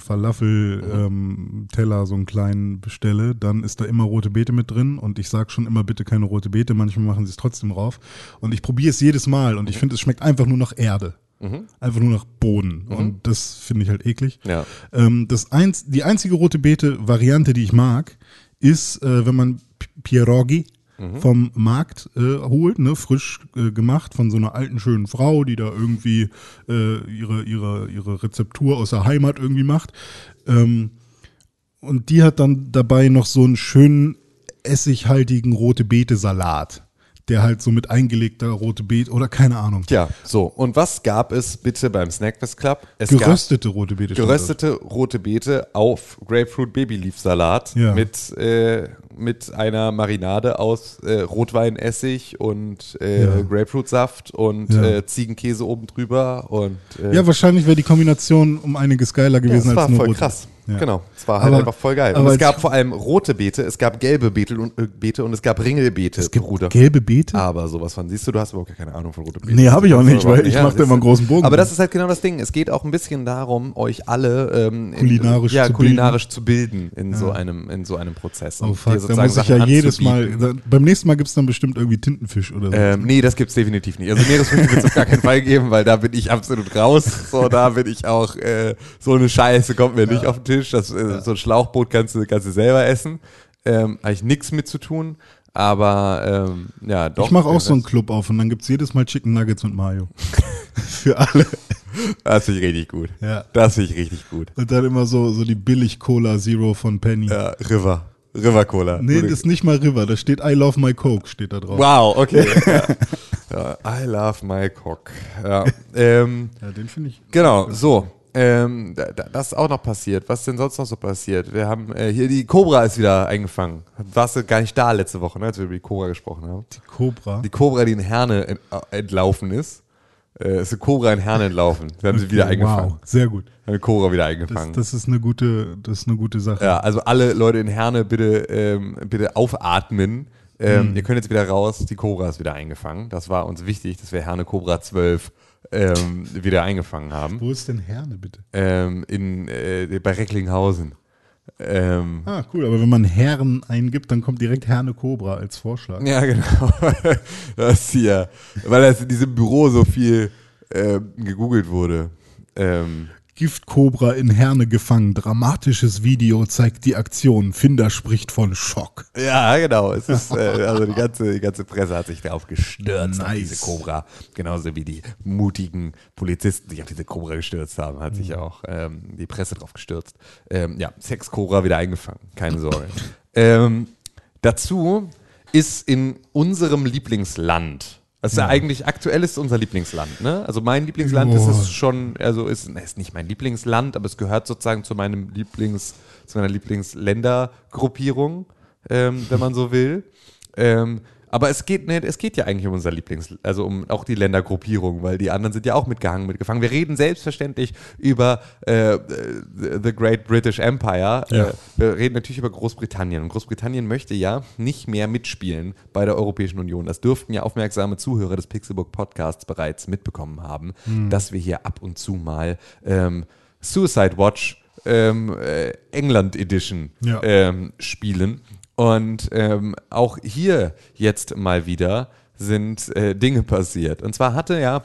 Falafel-Teller, so einen kleinen bestelle, dann ist da immer rote Beete mit drin und ich sage schon immer bitte keine rote Beete, manchmal machen sie es trotzdem rauf und ich probiere es jedes Mal und ich finde, es schmeckt einfach nur nach Erde. Mhm. Einfach nur nach Boden. Und das finde ich halt eklig. Ja. Ähm, das eins, die einzige rote Beete-Variante, die ich mag, ist, äh, wenn man Pierogi vom Markt äh, holt, ne, frisch äh, gemacht von so einer alten schönen Frau, die da irgendwie äh, ihre, ihre, ihre Rezeptur aus der Heimat irgendwie macht. Ähm, und die hat dann dabei noch so einen schönen essighaltigen rote Beete-Salat, der halt so mit eingelegter rote Beete oder keine Ahnung. Tja, so. Und was gab es bitte beim Snackfest Club? Es Geröstete rote Beete. geröstete rote Beete auf Grapefruit Baby Leaf Salat Ja. mit, äh, mit einer Marinade aus äh, Rotweinessig und äh, Ja. Grapefruitsaft und Ja. äh, Ziegenkäse oben drüber und äh, Ja, wahrscheinlich wäre die Kombination um einiges geiler Ja, gewesen das war als nur voll rote. krass. Ja. Genau. Es war halt Aber- einfach voll geil. Und es gab vor allem rote Beete, es gab gelbe Beete und, äh, Beete und es gab Ringelbeete, Es gibt Bruder. gelbe Beete? Aber sowas von, siehst du, du hast überhaupt keine Ahnung von rote Beete. Nee, hab ich auch nicht, weil ich mach da siehst du. immer einen großen Bogen Aber das ist halt genau das Ding. Es geht auch ein bisschen darum, euch alle ähm, in- Kulinarisch ja, zu kulinarisch zu bilden in, so einem, in so einem Prozess. Oh fuck, da muss ich ja jedes Mal, da, beim nächsten Mal gibt's dann bestimmt irgendwie Tintenfisch oder so. Ähm, nee, das gibt's definitiv nicht. Also Meeresfrüchte wird's auf gar keinen Fall geben, weil da bin ich absolut raus. So, da bin ich auch, äh, so eine Scheiße kommt mir nicht auf den Tisch. Das, äh, So ein Schlauchboot kannst du, kannst du selber essen. Ähm, habe ich nichts mit zu tun. Aber ähm, ja, doch. ich mache auch äh, so einen Club auf und dann gibt's jedes Mal Chicken Nuggets und Mayo. Für alle. Das finde ich richtig gut. Ja. Das finde ich richtig gut. Und dann immer so, so die Billig-Cola Zero von Penny. Ja, River. River Cola. Nee, Gute- das ist nicht mal River, da steht I love my Coke, steht da drauf. Wow, okay. ja. Ja, I love my cock. Ja. Ähm, Ja, den finde ich. Genau, so. Ähm, da, da, das ist auch noch passiert. Was denn sonst noch so passiert? Wir haben äh, hier die Cobra ist wieder eingefangen. Warst du gar nicht da letzte Woche, ne, als wir über die Cobra gesprochen haben? Die Cobra. Die Cobra, die in Herne ent, äh, entlaufen ist. äh, ist eine Cobra in Herne entlaufen. Da haben sie wieder Okay, eingefangen. Wow, sehr gut. Eine Cobra wieder Das, eingefangen. das ist eine gute, das ist eine gute Sache. ja, also alle Leute in Herne bitte, ähm, bitte aufatmen. Ähm, Hm. Ihr könnt jetzt wieder raus, die Cobra ist wieder eingefangen. Das war uns wichtig, dass wir Herne Cobra 12 ähm, wieder eingefangen haben. Wo ist denn Herne bitte? Ähm, in, äh, bei Recklinghausen. Ähm, Ah, cool. Aber wenn man Herren eingibt, dann kommt direkt Herne Cobra als Vorschlag. Ja, genau. Das hier, weil das in diesem Büro so viel ähm, gegoogelt wurde. Ähm, Giftkobra in Herne gefangen. Dramatisches Video zeigt die Aktion. Finder spricht von Schock. ja, genau. Es ist, äh, also die ganze, die ganze Presse hat sich darauf gestürzt, auf Nice. diese Cobra. Genauso wie die mutigen Polizisten sich auf diese Cobra gestürzt haben, hat sich auch ähm, die Presse drauf gestürzt. Ähm, ja, Sex-Cobra wieder eingefangen. Keine Sorge. ähm, dazu ist in unserem Lieblingsland, das ist ja eigentlich aktuell ist unser Lieblingsland, ne? Also mein Lieblingsland ist Boah. es schon, also ist, ne, ist nicht mein Lieblingsland, aber es gehört sozusagen zu meinem Lieblings, zu meiner Lieblingsländergruppierung, ähm, wenn man so will. Ähm, aber es geht nicht, es geht ja eigentlich um unser Lieblings, also um auch die Ländergruppierung, weil die anderen sind ja auch mitgehangen, mitgefangen. Wir reden selbstverständlich über äh, The Great British Empire. Ja. Äh, wir reden natürlich über Großbritannien. Und Großbritannien möchte ja nicht mehr mitspielen bei der Europäischen Union. Das dürften ja aufmerksame Zuhörer des Pixelbook Podcasts bereits mitbekommen haben, dass wir hier ab und zu mal ähm, Suicide Watch ähm, äh, England Edition Ja. ähm, spielen. Und ähm, auch hier jetzt mal wieder sind äh, Dinge passiert. Und zwar hatte ja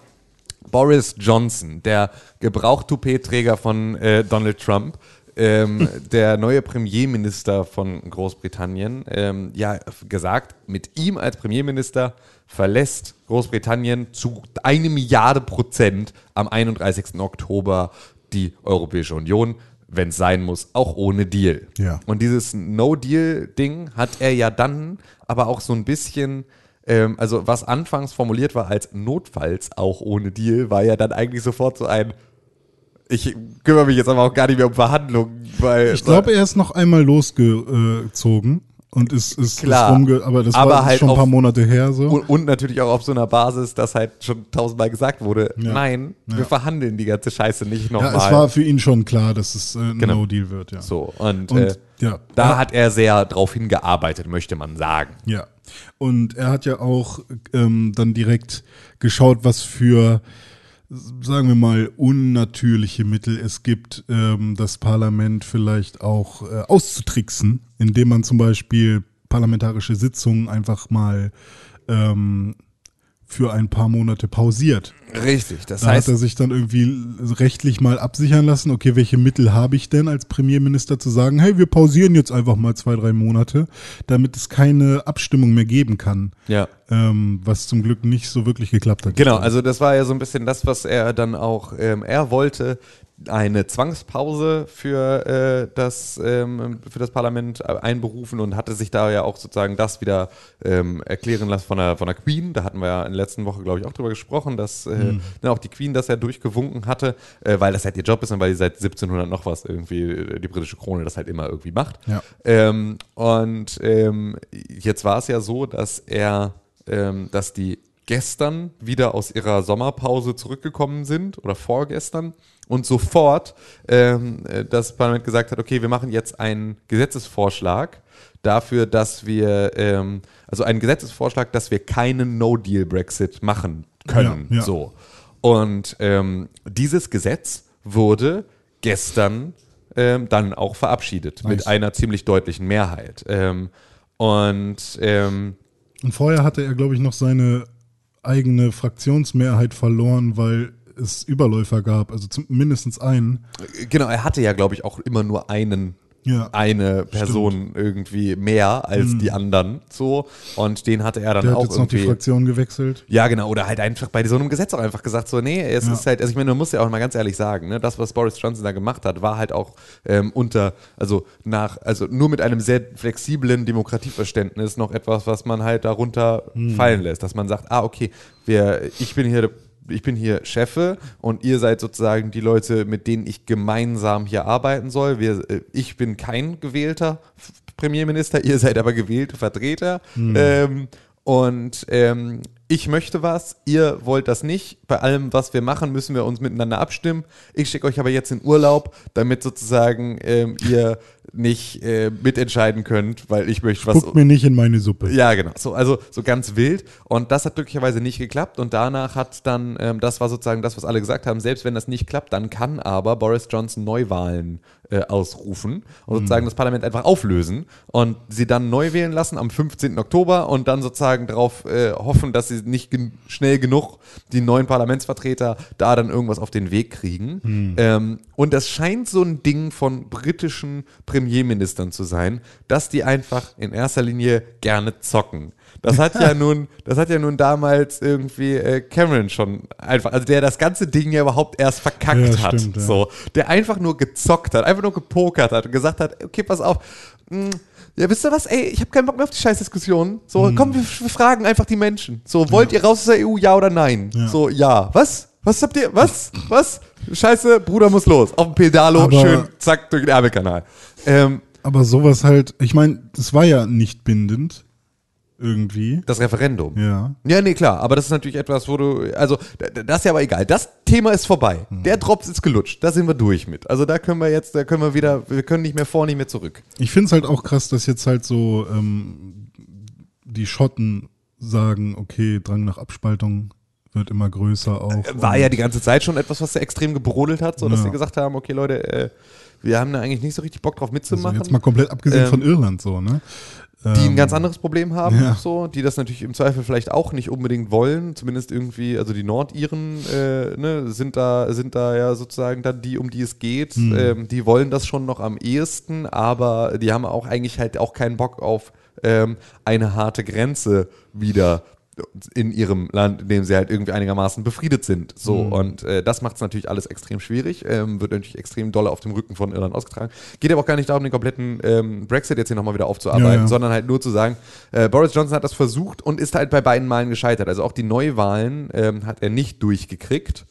Boris Johnson, der Gebrauchtoupetträger von äh, Donald Trump, ähm, der neue Premierminister von Großbritannien, ähm, ja gesagt, mit ihm als Premierminister verlässt Großbritannien zu eine Milliarde Prozent am 31. Oktober die Europäische Union, wenn es sein muss, auch ohne Deal. Ja. Und dieses No-Deal-Ding hat er ja dann aber auch so ein bisschen, ähm, also was anfangs formuliert war als notfalls auch ohne Deal, war ja dann eigentlich sofort so ein, ich kümmere mich jetzt aber auch gar nicht mehr um Verhandlungen, weil Ich glaube, er ist noch einmal losgezogen und ist, ist, Klar. ist rumge aber das Aber war halt schon ein paar auf- Monate her so. und, und natürlich auch auf so einer Basis, dass halt schon tausendmal gesagt wurde, Ja. nein, wir Ja. verhandeln die ganze Scheiße nicht ja, nochmal. es war für ihn schon klar, dass es äh, ein Genau. No-Deal wird, ja. so, und, Und äh, ja, da hat er sehr drauf hingearbeitet, möchte man sagen. Ja. Und er hat ja auch ähm, dann direkt geschaut, was für, sagen wir mal, unnatürliche Mittel es gibt, ähm, das Parlament vielleicht auch äh, auszutricksen, indem man zum Beispiel parlamentarische Sitzungen einfach mal ähm, für ein paar Monate pausiert. Richtig, das Da heißt, hat er sich dann irgendwie rechtlich mal absichern lassen, okay, welche Mittel habe ich denn als Premierminister zu sagen, hey, wir pausieren jetzt einfach mal zwei, drei Monate, damit es keine Abstimmung mehr geben kann. ja. Ähm, was zum Glück nicht so wirklich geklappt hat. Genau, also das war ja so ein bisschen das, was er dann auch, ähm, er wollte eine Zwangspause für, äh, das, ähm, für das Parlament einberufen und hatte sich da ja auch sozusagen das wieder ähm, erklären lassen von der, von der Queen. Da hatten wir ja in der letzten Woche, glaube ich, auch drüber gesprochen, dass äh, ne, auch die Queen das ja durchgewunken hatte, äh, weil das halt ihr Job ist und weil die seit 1700 noch was irgendwie, äh, die britische Krone das halt immer irgendwie macht. Ja. Ähm, und ähm, jetzt war es ja so, dass er, ähm, dass die gestern wieder aus ihrer Sommerpause zurückgekommen sind oder vorgestern und sofort ähm, äh, das Parlament gesagt hat, okay, wir machen jetzt einen Gesetzesvorschlag dafür, dass wir, ähm, also einen Gesetzesvorschlag, dass wir keinen No-Deal-Brexit machen können. Ja, ja. So. Und ähm, dieses Gesetz wurde gestern ähm, dann auch verabschiedet Nice. mit einer ziemlich deutlichen Mehrheit. Ähm, und ähm, Und vorher hatte er, glaube ich, noch seine eigene Fraktionsmehrheit verloren, weil es Überläufer gab, also zum, mindestens einen. genau, er hatte ja, glaube ich, auch immer nur einen Ja. eine Person irgendwie mehr als die anderen so und den hatte er dann Der hat auch jetzt noch die irgendwie Fraktion gewechselt. ja genau oder halt einfach bei so einem Gesetz auch einfach gesagt so nee es Ja. ist halt also ich meine man muss ja auch mal ganz ehrlich sagen ne das was Boris Johnson da gemacht hat war halt auch ähm, unter also nach also nur mit einem sehr flexiblen Demokratieverständnis noch etwas was man halt darunter Hm. fallen lässt dass man sagt ah okay wir ich bin hier ich bin hier Chefe und ihr seid sozusagen die Leute, mit denen ich gemeinsam hier arbeiten soll. Wir, äh, ich bin kein gewählter Premierminister, ihr seid aber gewählte Vertreter. Ähm, und ähm, ich möchte was, ihr wollt das nicht. Bei allem, was wir machen, müssen wir uns miteinander abstimmen. Ich schicke euch aber jetzt in Urlaub, damit sozusagen ähm, ihr nicht äh, mitentscheiden könnt, weil ich möchte was. Guckt mir nicht in meine Suppe. Ja, genau. So, also so ganz wild. Und das hat glücklicherweise nicht geklappt. Und danach hat dann, ähm, das war sozusagen das, was alle gesagt haben, selbst wenn das nicht klappt, dann kann aber Boris Johnson Neuwahlen äh, ausrufen und sozusagen das Parlament einfach auflösen und sie dann neu wählen lassen am 15. Oktober und dann sozusagen darauf äh, hoffen, dass sie nicht gen schnell genug die neuen Parlamentsvertreter da dann irgendwas auf den Weg kriegen. Ähm, und das scheint so ein Ding von britischen Premierministern zu sein, dass die einfach in erster Linie gerne zocken. Das hat ja nun, das hat ja nun damals irgendwie äh, Cameron schon einfach, also der das ganze Ding ja überhaupt erst verkackt Ja, hat. stimmt, ja. So, der einfach nur gezockt hat, einfach nur gepokert hat und gesagt hat, okay, pass auf, mh, ja, wisst ihr was, ey, ich habe keinen Bock mehr auf die Scheißdiskussion. So, Hm. komm, wir, wir fragen einfach die Menschen. So, wollt ihr raus aus der EU, ja oder nein? Ja. So, ja. Was? Was habt ihr? Was? Was? Scheiße, Bruder muss los. Auf dem Pedalo, Aber- schön, zack, durch den Ärmelkanal. Ähm, Aber sowas halt, ich meine, das war ja nicht bindend. Irgendwie. das Referendum. Ja. Ja, nee, klar, aber das ist natürlich etwas, wo du, also, das ist ja aber egal. Das Thema ist vorbei. Hm. Der Drops ist gelutscht. Da sind wir durch mit. Also, da können wir jetzt, da können wir wieder, wir können nicht mehr vor, nicht mehr zurück. Ich finde es halt auch krass, dass jetzt halt so ähm, die Schotten sagen, okay, Drang nach Abspaltung wird immer größer auch. War ja die ganze Zeit schon etwas, was sehr extrem gebrodelt hat, so dass Ja. sie gesagt haben, okay, Leute, äh, wir haben da eigentlich nicht so richtig Bock drauf also mitzumachen. jetzt mal komplett abgesehen Ähm, von Irland so, ne? die ein Ähm, ganz anderes Problem haben, ja. so, die das natürlich im Zweifel vielleicht auch nicht unbedingt wollen, zumindest irgendwie, also die Nordiren äh, ne, sind da, sind da ja sozusagen dann die, um die es geht. Hm. Ähm, die wollen das schon noch am ehesten, aber die haben auch eigentlich halt auch keinen Bock auf ähm, eine harte Grenze wieder in ihrem Land, in dem sie halt irgendwie einigermaßen befriedet sind. So, Hm. und äh, das macht es natürlich alles extrem schwierig, ähm, wird natürlich extrem doll auf dem Rücken von Irland ausgetragen. Geht aber auch gar nicht darum, den kompletten ähm, Brexit jetzt hier nochmal wieder aufzuarbeiten, Ja, ja. sondern halt nur zu sagen, äh, Boris Johnson hat das versucht und ist halt bei beiden Malen gescheitert. Also auch die Neuwahlen ähm, hat er nicht durchgekriegt.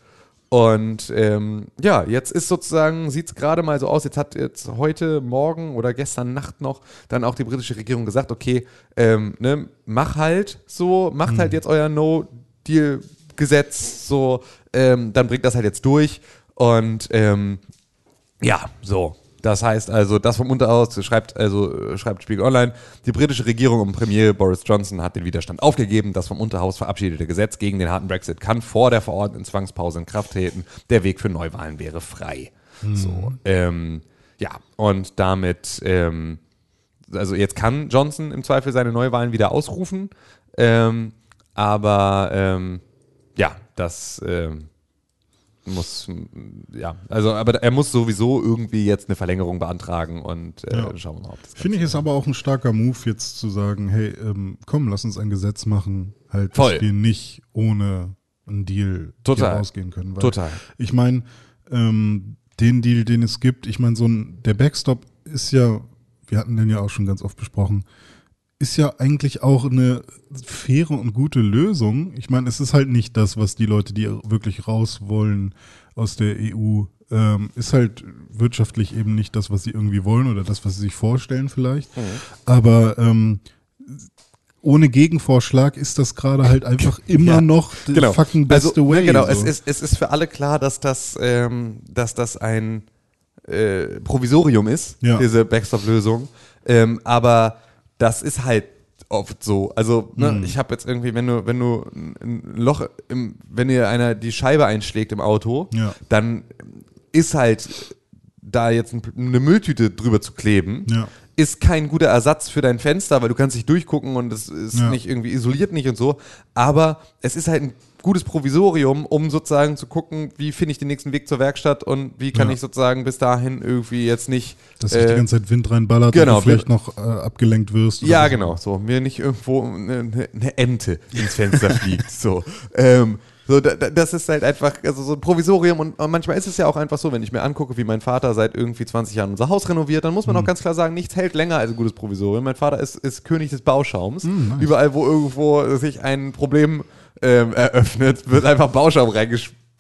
Und ähm, ja, jetzt ist sozusagen, sieht es gerade mal so aus, jetzt hat jetzt heute, morgen oder gestern Nacht noch dann auch die britische Regierung gesagt, okay, ähm, ne, mach halt so, macht halt jetzt euer No-Deal-Gesetz so, ähm, dann bringt das halt jetzt durch. Und ähm, ja, so. Das heißt also, das vom Unterhaus schreibt also äh, schreibt Spiegel Online, die britische Regierung um Premier Boris Johnson hat den Widerstand aufgegeben. Das vom Unterhaus verabschiedete Gesetz gegen den harten Brexit kann vor der verordneten Zwangspause in Kraft treten. Der Weg für Neuwahlen wäre frei. So, ähm, ja, und damit, ähm, also jetzt kann Johnson im Zweifel seine Neuwahlen wieder ausrufen, ähm, aber ähm, ja, das ähm, muss, ja, also, aber er muss sowieso irgendwie jetzt eine Verlängerung beantragen und äh, Ja. schauen wir mal, ob das Finde ich ist aber auch ein starker Move, jetzt zu sagen, hey, ähm, komm, lass uns ein Gesetz machen, halt, Voll. dass wir nicht ohne einen Deal Total. rausgehen können. Weil Total. Ich meine, ähm, den Deal, den es gibt, ich meine, so ein, der Backstop ist ja, wir hatten den ja auch schon ganz oft besprochen, ist ja eigentlich auch eine faire und gute Lösung. Ich meine, es ist halt nicht das, was die Leute, die wirklich raus wollen aus der EU, ähm, ist halt wirtschaftlich eben nicht das, was sie irgendwie wollen oder das, was sie sich vorstellen vielleicht. Aber ähm, ohne Gegenvorschlag ist das gerade halt einfach immer Ja, noch der fucking beste also, way. Genau, so. es, ist, es ist für alle klar, dass das, ähm, dass das ein äh, Provisorium ist, Ja. diese Backstop-Lösung. Ähm, aber das ist halt oft so. Also, ne, Mhm. ich habe jetzt irgendwie, wenn du, wenn du ein Loch, im, wenn dir einer die Scheibe einschlägt im Auto, Ja. dann ist halt da jetzt ein, eine Mülltüte drüber zu kleben, Ja. Ist kein guter Ersatz für dein Fenster, weil du kannst nicht durchgucken und es ist Ja. nicht irgendwie isoliert nicht und so. Aber es ist halt ein gutes Provisorium, um sozusagen zu gucken, wie finde ich den nächsten Weg zur Werkstatt und wie kann Ja. ich sozusagen bis dahin irgendwie jetzt nicht. Dass sich die äh, ganze Zeit Wind reinballert genau, und du vielleicht noch äh, abgelenkt wirst. ja, so. genau, so. Mir nicht irgendwo eine, eine Ente ins Fenster fliegt. So. Ähm, so, da, da- das ist halt einfach also so ein Provisorium und, manchmal ist es ja auch einfach so, wenn ich mir angucke, wie mein Vater seit irgendwie 20 Jahren unser Haus renoviert, dann muss man auch ganz klar sagen, nichts hält länger als ein gutes Provisorium. Mein Vater ist, ist König des Bauschaums. Überall, wo irgendwo sich ein Problem ähm, eröffnet, wird einfach Bauschaum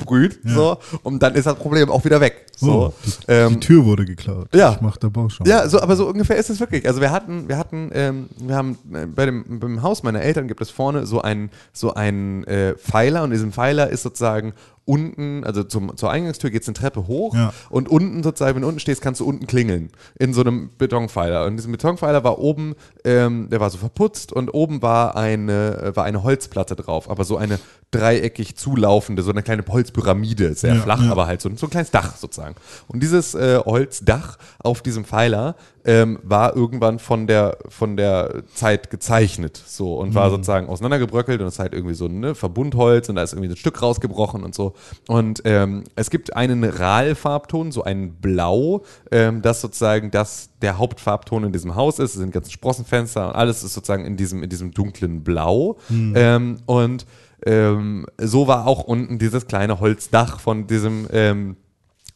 sprüht, so, und dann ist das Problem auch wieder weg. So, Oh, die, ähm, die Tür wurde geklaut. ja. Ich mach da Bauschaum. ja, so, aber so ungefähr ist es wirklich. Also wir hatten, wir hatten, ähm, wir haben äh, bei dem beim Haus meiner Eltern gibt es vorne so einen so einen äh, Pfeiler und in diesem Pfeiler ist sozusagen unten, also zum, zur Eingangstür geht es eine Treppe hoch Ja. und unten sozusagen, wenn du unten stehst, kannst du unten klingeln in so einem Betonpfeiler. Und diesem Betonpfeiler war oben, ähm, der war so verputzt und oben war eine, äh, war eine Holzplatte drauf, aber so eine dreieckig zulaufende, so eine kleine Holzpyramide, sehr Ja, flach, ja. aber halt so, so ein kleines Dach sozusagen. Und dieses äh, Holzdach auf diesem Pfeiler ähm, war irgendwann von der, von der Zeit gezeichnet so und Mhm. war sozusagen auseinandergebröckelt und es ist halt irgendwie so ein ne, Verbundholz und da ist irgendwie ein Stück rausgebrochen und so. Und ähm, es gibt einen RAL-Farbton, so ein Blau, ähm, das sozusagen das der Hauptfarbton in diesem Haus ist. Es sind ganze Sprossenfenster und alles ist sozusagen in diesem, in diesem dunklen Blau. Mhm. Ähm, und ähm, so war auch unten dieses kleine Holzdach von diesem ähm,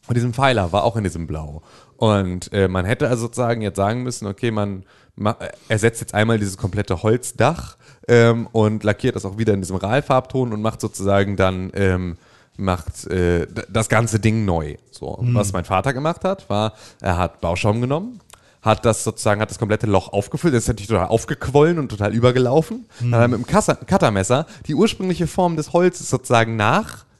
und diesem Pfeiler war auch in diesem Blau. Und äh, man hätte also sozusagen jetzt sagen müssen, okay, man ma- äh, ersetzt jetzt einmal dieses komplette Holzdach ähm, und lackiert das auch wieder in diesem RAL-Farbton und macht sozusagen dann ähm, macht äh, das ganze Ding neu. So, Und was mein Vater gemacht hat, war, er hat Bauschaum genommen, hat das sozusagen, hat das komplette Loch aufgefüllt, das ist natürlich total aufgequollen und total übergelaufen. Dann hat er mit dem Kassa- Cuttermesser die ursprüngliche Form des Holzes sozusagen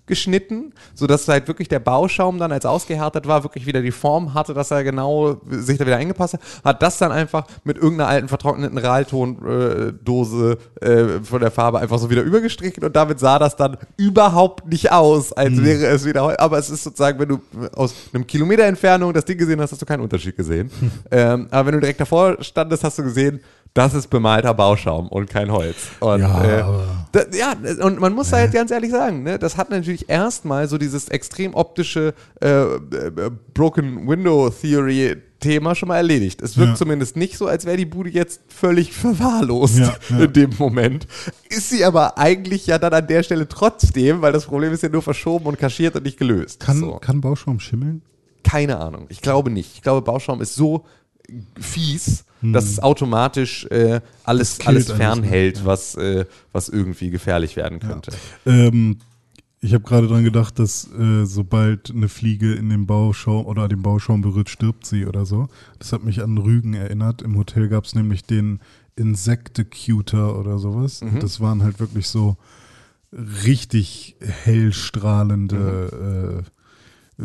nachgeschnitten, sodass halt wirklich der Bauschaum dann, als ausgehärtet war, wirklich wieder die Form hatte, dass er genau sich da wieder eingepasst hat. Hat das dann einfach mit irgendeiner alten vertrockneten Raltondose äh, von der Farbe einfach so wieder übergestrichen und damit sah das dann überhaupt nicht aus, als wäre es wieder. Aber es ist sozusagen, wenn du aus einem Kilometer Entfernung das Ding gesehen hast, hast du keinen Unterschied gesehen. ähm, aber wenn du direkt davor standest, hast du gesehen, das ist bemalter Bauschaum und kein Holz. Und, Ja, äh, da, ja, und man muss halt ganz ehrlich sagen, ne, das hat natürlich erstmal so dieses extrem optische äh, äh, Broken Window Theory Thema schon mal erledigt. Es wirkt Ja. zumindest nicht so, als wäre die Bude jetzt völlig verwahrlost Ja, ja. in dem Moment. Ist sie aber eigentlich ja dann an der Stelle trotzdem, weil das Problem ist ja nur verschoben und kaschiert und nicht gelöst. Kann, so. kann Bauschaum schimmeln? Keine Ahnung. Ich glaube nicht. Ich glaube, Bauschaum ist so fies, dass es automatisch äh, alles, alles alles, fernhält, ne? was, äh, was irgendwie gefährlich werden könnte. Ähm, ich habe gerade dran gedacht, dass äh, sobald eine Fliege in den Bauschaum oder den Bauschaum berührt, stirbt sie oder so. Das hat mich an Rügen erinnert. Im Hotel gab es nämlich den Insektecuter oder sowas. Mhm. Und das waren halt wirklich so richtig hellstrahlende, äh,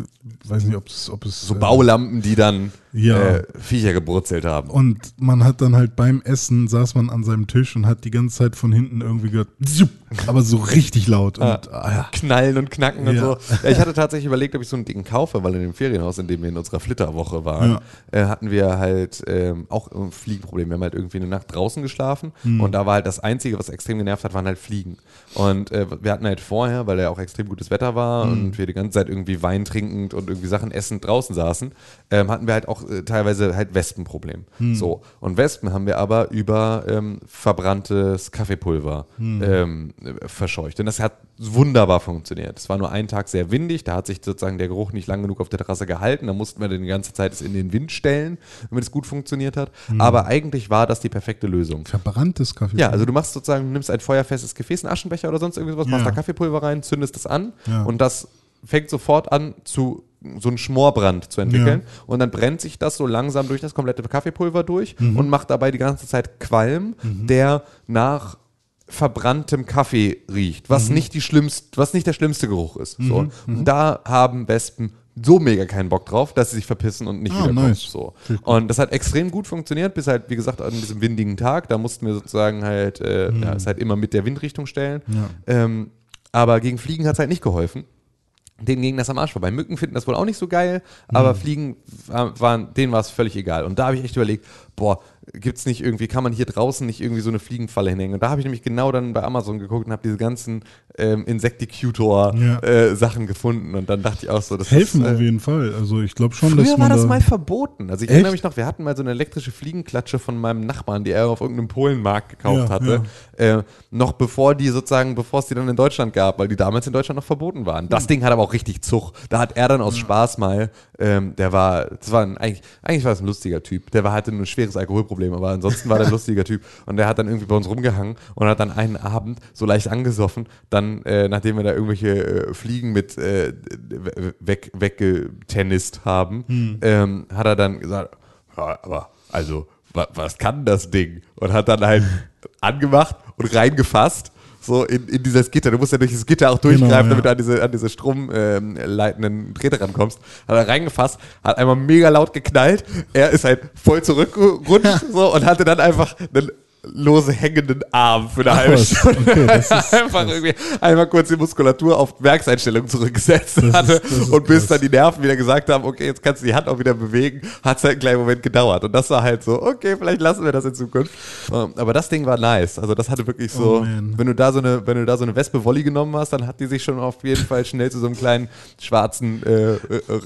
weiß nicht, ob es, ob es So äh, Baulampen, die dann Ja. äh, Viecher gebrutzelt haben. Und man hat dann halt beim Essen saß man an seinem Tisch und hat die ganze Zeit von hinten irgendwie gehört, aber so richtig laut. Und, ah, ja. Knallen und knacken und Ja. so. Ja, ich hatte tatsächlich überlegt, ob ich so einen dicken kaufe, weil in dem Ferienhaus, in dem wir in unserer Flitterwoche waren, Ja. äh, hatten wir halt ähm, auch ein Fliegenproblem. Wir haben halt irgendwie eine Nacht draußen geschlafen Hm. und da war halt das Einzige, was extrem genervt hat, waren halt Fliegen. Und äh, wir hatten halt vorher, weil ja auch extrem gutes Wetter war und wir die ganze Zeit irgendwie Wein trinkend und irgendwie Sachen essend draußen saßen, ähm, hatten wir halt auch äh, teilweise halt Wespenproblem. Hm. So. Und Wespen haben wir aber über ähm, verbranntes Kaffeepulver Hm. ähm, äh, verscheucht. Und das hat wunderbar funktioniert. Es war nur einen Tag sehr windig, da hat sich sozusagen der Geruch nicht lang genug auf der Terrasse gehalten. Da mussten wir dann die ganze Zeit es in den Wind stellen, damit es gut funktioniert hat. Hm. Aber eigentlich war das die perfekte Lösung. Verbranntes Kaffee. Ja, also du machst sozusagen, nimmst ein feuerfestes Gefäß, einen Aschenbecher oder sonst irgendwas, machst Ja. da Kaffeepulver rein, zündest das an Ja. und das fängt sofort an zu so einen Schmorbrand zu entwickeln und dann brennt sich das so langsam durch das komplette Kaffeepulver durch Mhm. und macht dabei die ganze Zeit Qualm, der nach verbranntem Kaffee riecht, was Mhm. nicht die schlimmst, was nicht der schlimmste Geruch ist. So. Und da haben Wespen so mega keinen Bock drauf, dass sie sich verpissen und nicht Ah, wiederkommen. nice. So. Und das hat extrem gut funktioniert, bis halt, wie gesagt, an diesem windigen Tag. Da mussten wir sozusagen halt, äh, ja, es halt immer mit der Windrichtung stellen. Ähm, aber gegen Fliegen hat es halt nicht geholfen. Denen ging das am Arsch vorbei. Mücken finden das wohl auch nicht so geil, aber Fliegen wa- waren, denen war es völlig egal. Und da habe ich echt überlegt, boah, gibt's nicht irgendwie, kann man hier draußen nicht irgendwie so eine Fliegenfalle hinhängen? Und da habe ich nämlich genau dann bei Amazon geguckt und habe diese ganzen ähm, Insecticutor Ja. äh, gefunden. Und dann dachte ich auch so, das Helfen ist, äh, auf jeden Fall. Also ich glaube schon, Früher dass war man das da, mal verboten. Also ich Echt? erinnere mich noch, wir hatten mal so eine elektrische Fliegenklatsche von meinem Nachbarn, die er auf irgendeinem Polenmarkt gekauft Ja, hatte. Äh, noch bevor die sozusagen, bevor es die dann in Deutschland gab, weil die damals in Deutschland noch verboten waren. Das Ding hat aber auch richtig Zug. Da hat er dann aus Spaß mal, ähm, der war, das war ein, eigentlich, eigentlich war das ein lustiger Typ. Der war hatte schwere schweres Alkoholproblem, aber ansonsten war der ein lustiger Typ. Und der hat dann irgendwie bei uns rumgehangen und hat dann einen Abend so leicht angesoffen, dann, äh, nachdem wir da irgendwelche äh, Fliegen mit äh, weg, weggetennist haben, Hm. ähm, hat er dann gesagt, ja, aber also, was kann das Ding? Und hat dann halt angemacht und reingefasst. So in, in dieses Gitter. Du musst ja durch das Gitter auch durchgreifen, Genau, ja. damit du an diese, an diese stromleitenden Drähte rankommst. Hat er reingefasst, hat einmal mega laut geknallt. Er ist halt voll zurückgerutscht so, und hatte dann einfach einen lose hängenden Arm für eine Ach halbe Stunde. okay, einfach irgendwie einmal kurz die Muskulatur auf Werkseinstellung zurückgesetzt Das hatte ist und bis krass. dann die Nerven wieder gesagt haben, okay, jetzt kannst du die Hand auch wieder bewegen, hat es halt einen kleinen Moment gedauert. Und das war halt so, okay, vielleicht lassen wir das in Zukunft. Ähm, Aber das Ding war nice. Also das hatte wirklich so, Oh, wenn du da so eine, wenn du da so eine Wespe Wolli genommen hast, dann hat die sich schon auf jeden Fall schnell zu so einem kleinen schwarzen äh, äh,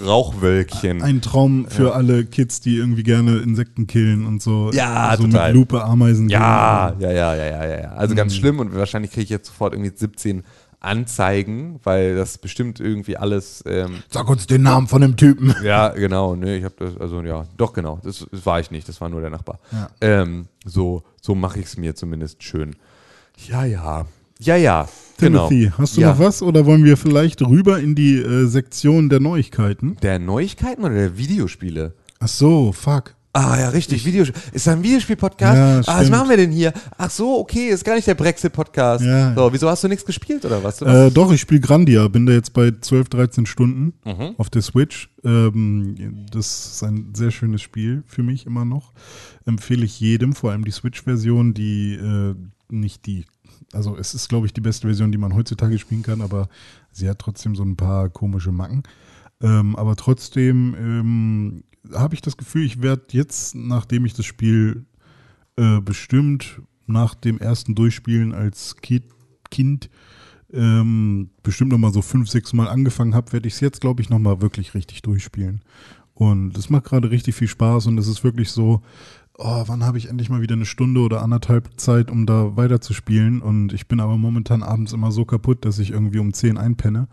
Rauchwölkchen. Ein Traum für alle Kids, die irgendwie gerne Insekten killen und so. Ja, so total. mit Lupe Ameisen. Ja. Ja, ja, ja, ja, ja, ja. Also ganz schlimm und wahrscheinlich kriege ich jetzt sofort irgendwie 17 Anzeigen, weil das bestimmt irgendwie alles. Ähm, Sag uns den Namen von dem Typen. ja, genau. Ne, ich habe das, also ja, doch genau. Das, das war ich nicht. Das war nur der Nachbar. Ja. Ähm, so, so mache ich es mir zumindest schön. Ja, ja, ja, ja. Genau. Timothy, hast du ja. noch was oder wollen wir vielleicht rüber in die äh, Sektion der Neuigkeiten? Der Neuigkeiten oder der Videospiele? Ach so, fuck. Ah ja, richtig, Videospiel. Ist da ein Videospiel-Podcast? Ja, ah, was machen wir denn hier? Ach so, okay, ist gar nicht der Brexit-Podcast. Ja. So, wieso hast du nichts gespielt oder was? Äh, doch, ich spiele Grandia, bin da jetzt bei 12, 13 Stunden Mhm. auf der Switch. Ähm, das ist ein sehr schönes Spiel für mich immer noch. Empfehle ich jedem, vor allem die Switch-Version, die äh, nicht die, also es ist, glaube ich, die beste Version, die man heutzutage spielen kann, aber sie hat trotzdem so ein paar komische Macken. Ähm, aber trotzdem ähm, habe ich das Gefühl, ich werde jetzt, nachdem ich das Spiel äh, bestimmt nach dem ersten Durchspielen als Kind, ähm, bestimmt noch mal so fünf, sechs Mal angefangen habe, werde ich es jetzt, glaube ich, noch mal wirklich richtig durchspielen. Und es macht gerade richtig viel Spaß und es ist wirklich so, oh, wann habe ich endlich mal wieder eine Stunde oder anderthalb Zeit, um da weiterzuspielen? Und ich bin aber momentan abends immer so kaputt, dass ich irgendwie um 10 einpenne.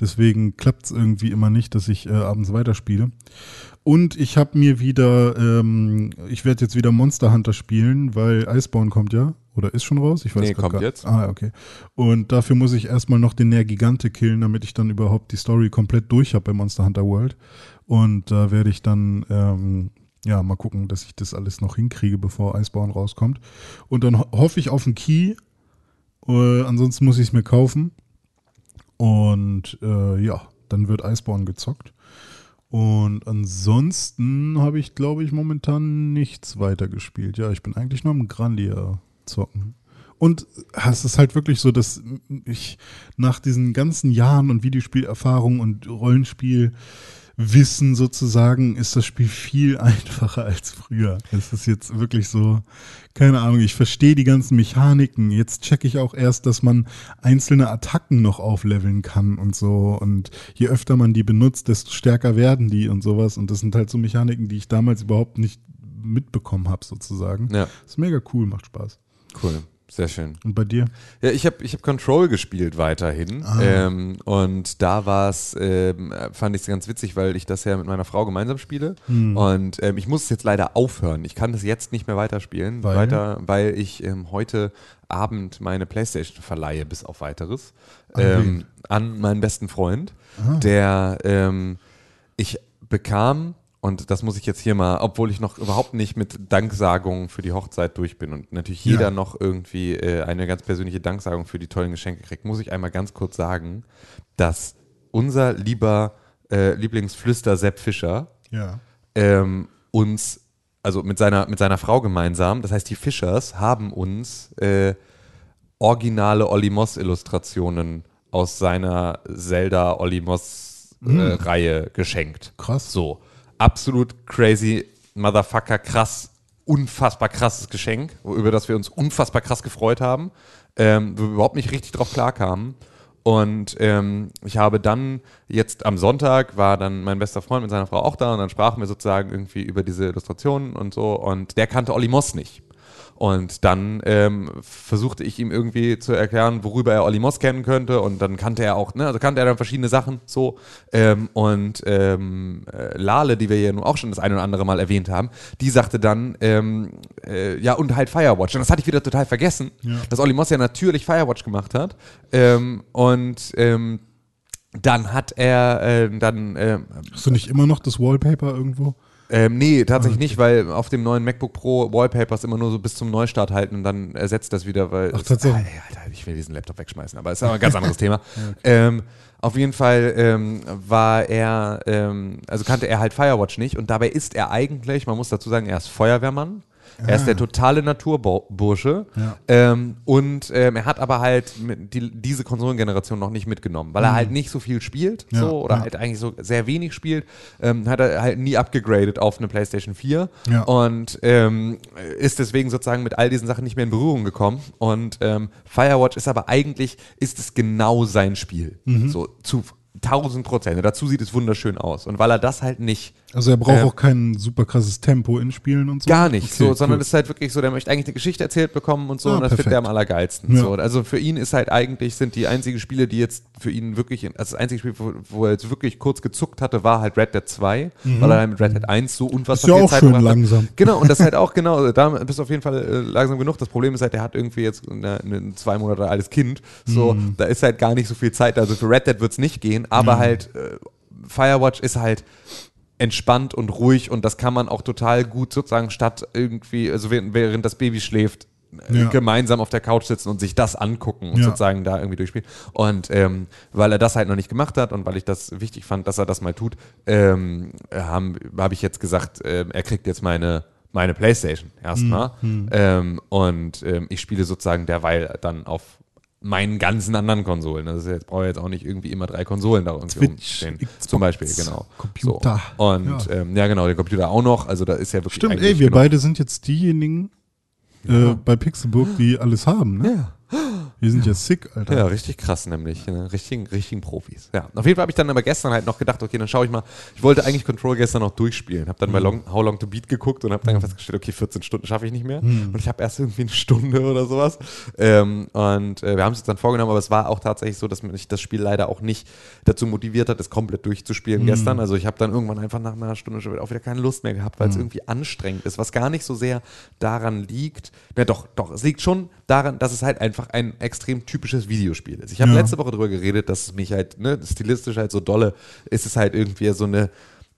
Deswegen klappt es irgendwie immer nicht, dass ich äh, abends weiterspiele. Und ich habe mir wieder, ähm, ich werde jetzt wieder Monster Hunter spielen, weil Iceborne kommt ja. Oder ist schon raus? Ich weiß Nee, kommt gar- jetzt. Ah, okay. Und dafür muss ich erstmal noch den Nergigante killen, damit ich dann überhaupt die Story komplett durch habe bei Monster Hunter World. Und da werde ich dann, ähm, ja, mal gucken, dass ich das alles noch hinkriege, bevor Iceborne rauskommt. Und dann ho hoffe ich auf einen Key. Äh, ansonsten muss ich es mir kaufen. Und äh, ja, dann wird Iceborne gezockt. Und ansonsten habe ich, glaube ich, momentan nichts weitergespielt. Ja, ich bin eigentlich nur am Grandia zocken. Und es ist halt wirklich so, dass ich nach diesen ganzen Jahren und Videospielerfahrung und Rollenspielwissen sozusagen, ist das Spiel viel einfacher als früher. Es ist jetzt wirklich so, keine Ahnung, ich verstehe die ganzen Mechaniken. Jetzt checke ich auch erst, dass man einzelne Attacken noch aufleveln kann und so. Und je öfter man die benutzt, desto stärker werden die und sowas. Und das sind halt so Mechaniken, die ich damals überhaupt nicht mitbekommen habe, sozusagen. Ja, Ist mega cool, macht Spaß. cool. Sehr schön. Und bei dir? Ja, ich habe ich hab Control gespielt weiterhin. Ah. Ähm, und da war es, ähm, fand ich es ganz witzig, weil ich das ja mit meiner Frau gemeinsam spiele. Hm. Und ähm, ich muss es jetzt leider aufhören. Ich kann das jetzt nicht mehr weiterspielen, Weil? weiter, weil ich ähm, heute Abend meine Playstation verleihe, bis auf weiteres, An ähm, meinen besten Freund, Ah. der ähm, ich bekam und das muss ich jetzt hier mal, obwohl ich noch überhaupt nicht mit Danksagungen für die Hochzeit durch bin und natürlich jeder Ja. noch irgendwie äh, eine ganz persönliche Danksagung für die tollen Geschenke kriegt, muss ich einmal ganz kurz sagen, dass unser lieber äh, Lieblingsflüster Sepp Fischer Ja. ähm, uns, also mit seiner, mit seiner Frau gemeinsam, das heißt die Fischers, haben uns äh, originale Olli Moss Illustrationen aus seiner Zelda Olli Moss äh, Reihe geschenkt. Krass. So, absolut crazy, Motherfucker, krass, unfassbar krasses Geschenk, über das wir uns unfassbar krass gefreut haben, ähm, wo wir überhaupt nicht richtig drauf klarkamen. Und ähm, ich habe dann jetzt am Sonntag war dann mein bester Freund mit seiner Frau auch da und dann sprachen wir sozusagen irgendwie über diese Illustrationen und so und der kannte Olli Moss nicht. Und dann ähm, versuchte ich ihm irgendwie zu erklären, worüber er Olli Moss kennen könnte. Und dann kannte er auch, ne, also kannte er dann verschiedene Sachen so. Ähm, und ähm, äh, Lale, die wir ja nun auch schon das eine oder andere Mal erwähnt haben, die sagte dann, ähm, äh, ja, und halt Firewatch. Und das hatte ich wieder total vergessen, dass Olli Moss ja natürlich Firewatch gemacht hat. Ähm, und ähm, dann hat er äh, dann äh, Hast du nicht immer noch das Wallpaper irgendwo? Ähm, nee, Ah, tatsächlich nicht, weil auf dem neuen MacBook Pro Wallpapers immer nur so bis zum Neustart halten und dann ersetzt das wieder, weil. Ach, tatsächlich? Alter, Alter, ich will diesen Laptop wegschmeißen, aber ist aber ein ganz anderes Thema. Ähm, auf jeden Fall ähm, war er, ähm, also kannte er halt Firewatch nicht und dabei ist er eigentlich, man muss dazu sagen, er ist Feuerwehrmann. Er ist der totale Naturbursche Ja. ähm, und ähm, er hat aber halt die, diese Konsolengeneration noch nicht mitgenommen, weil er halt nicht so viel spielt Ja, so, oder ja. halt eigentlich so sehr wenig spielt, ähm, hat er halt nie abgegradet auf eine PlayStation 4 Ja. und ähm, ist deswegen sozusagen mit all diesen Sachen nicht mehr in Berührung gekommen. Und ähm, Firewatch ist aber eigentlich, ist es genau sein Spiel. Mhm. So zu 1000 Prozent. Dazu sieht es wunderschön aus. Und weil er das halt nicht Also er braucht Äh, auch kein super krasses Tempo in Spielen und so? Gar nicht, Okay, so, sondern cool. es ist halt wirklich so, der möchte eigentlich eine Geschichte erzählt bekommen und so, Ah, und das findet perfekt. er am allergeilsten. Ja. So. Also für ihn ist halt eigentlich, sind die einzigen Spiele, die jetzt für ihn wirklich, also das einzige Spiel, wo, wo er jetzt wirklich kurz gezuckt hatte, war halt Red Dead 2, weil er halt mit Red Dead 1 so unfassbar Mhm. Ist ja auch Zeit schön hat. langsam. Genau, und das ist halt auch genau, da bist du auf jeden Fall äh, langsam genug. Das Problem ist halt, der hat irgendwie jetzt ein zwei Monate altes Kind, so, Mhm. da ist halt gar nicht so viel Zeit. Also für Red Dead wird es nicht gehen, aber halt äh, Firewatch ist halt entspannt und ruhig und das kann man auch total gut sozusagen statt irgendwie, also während, das Baby schläft, äh, Ja. gemeinsam auf der Couch sitzen und sich das angucken und Ja. sozusagen da irgendwie durchspielen. Und ähm, weil er das halt noch nicht gemacht hat und weil ich das wichtig fand, dass er das mal tut, ähm, habe hab ich jetzt gesagt, ähm, er kriegt jetzt meine meine Playstation erstmal ähm, und ähm, ich spiele sozusagen derweil dann auf meinen ganzen anderen Konsolen. Das ist jetzt brauche ich jetzt auch nicht irgendwie immer drei Konsolen da irgendwie Twitch, rumstehen. Xbox, Zum Beispiel, genau. Computer. So. Und ja. Ähm, ja, genau, der Computer auch noch. Also da ist ja wirklich Stimmt, ey, wir genug. beide sind jetzt diejenigen äh, bei Pixelburg, die alles haben, ne? Ja. Wir sind ja sick, Alter. Ja, richtig krass nämlich. Ne? Richtigen, richtigen Profis. Ja, auf jeden Fall habe ich dann aber gestern halt noch gedacht, okay, dann schaue ich mal. Ich wollte eigentlich Control gestern noch durchspielen. Habe dann Mhm. bei Long, How Long to Beat geguckt und habe dann festgestellt, okay, 14 Stunden schaffe ich nicht mehr. Mhm. Und ich habe erst irgendwie eine Stunde oder sowas. Ähm, und äh, wir haben es jetzt dann vorgenommen, aber es war auch tatsächlich so, dass mich das Spiel leider auch nicht dazu motiviert hat, es komplett Mhm. durchzuspielen gestern. Also ich habe dann irgendwann einfach nach einer Stunde schon wieder auch wieder keine Lust mehr gehabt, weil es irgendwie anstrengend ist, was gar nicht so sehr daran liegt. Na doch, doch, es liegt schon daran, dass es halt einfach ein extrem typisches Videospiel ist. Ich habe Ja. letzte Woche darüber geredet, dass es mich halt, ne, stilistisch halt so dolle ist es halt irgendwie so eine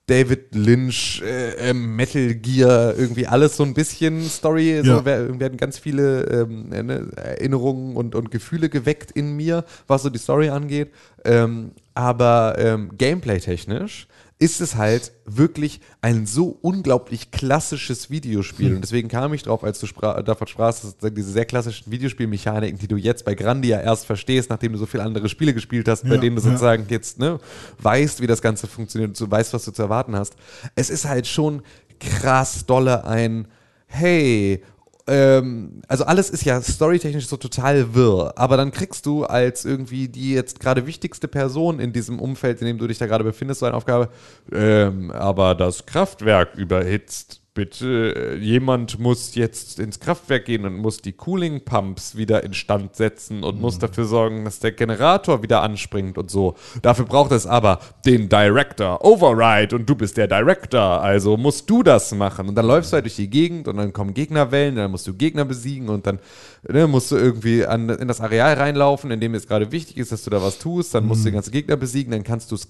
David Lynch, äh, ähm, Metal Gear, irgendwie alles so ein bisschen Story. So Ja. werden ganz viele ähm, äh, ne, Erinnerungen und, und Gefühle geweckt in mir, was so die Story angeht. Ähm, aber ähm, gameplay-technisch ist es halt wirklich ein so unglaublich klassisches Videospiel. Und deswegen kam ich drauf, als du spra davon sprachst, diese sehr klassischen Videospielmechaniken, die du jetzt bei Grandia erst verstehst, nachdem du so viele andere Spiele gespielt hast, bei Ja, denen du ja. sozusagen jetzt ne, weißt, wie das Ganze funktioniert, du weißt, was du zu erwarten hast. Es ist halt schon krass dolle ein, hey, ähm, also alles ist ja storytechnisch so total wirr, aber dann kriegst du als irgendwie die jetzt gerade wichtigste Person in diesem Umfeld, in dem du dich da gerade befindest, so eine Aufgabe, ähm, aber das Kraftwerk überhitzt. Bitte, äh, jemand muss jetzt ins Kraftwerk gehen und muss die Cooling Pumps wieder instand setzen und muss dafür sorgen, dass der Generator wieder anspringt und so. Dafür braucht es aber den Director Override und du bist der Director, also musst du das machen. Und dann läufst du halt durch die Gegend und dann kommen Gegnerwellen, dann musst du Gegner besiegen und dann ne, musst du irgendwie an, in das Areal reinlaufen, in dem es gerade wichtig ist, dass du da was tust. Dann musst du den ganzen Gegner besiegen, dann kannst du es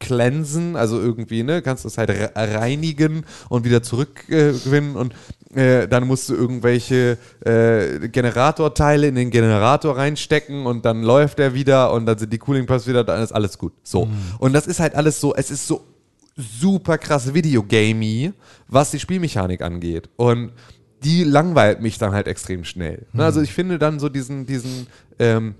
cleansen, also irgendwie, ne, kannst du es halt re- reinigen und wieder zurückgewinnen und äh, dann musst du irgendwelche äh, Generatorteile in den Generator reinstecken und dann läuft er wieder und dann sind die Cooling Pumps wieder, dann ist alles gut. So. Und das ist halt alles so, es ist so super krass Videogamey, was die Spielmechanik angeht. Und die langweilt mich dann halt extrem schnell. Ne, Also ich finde dann so diesen, diesen, ähm,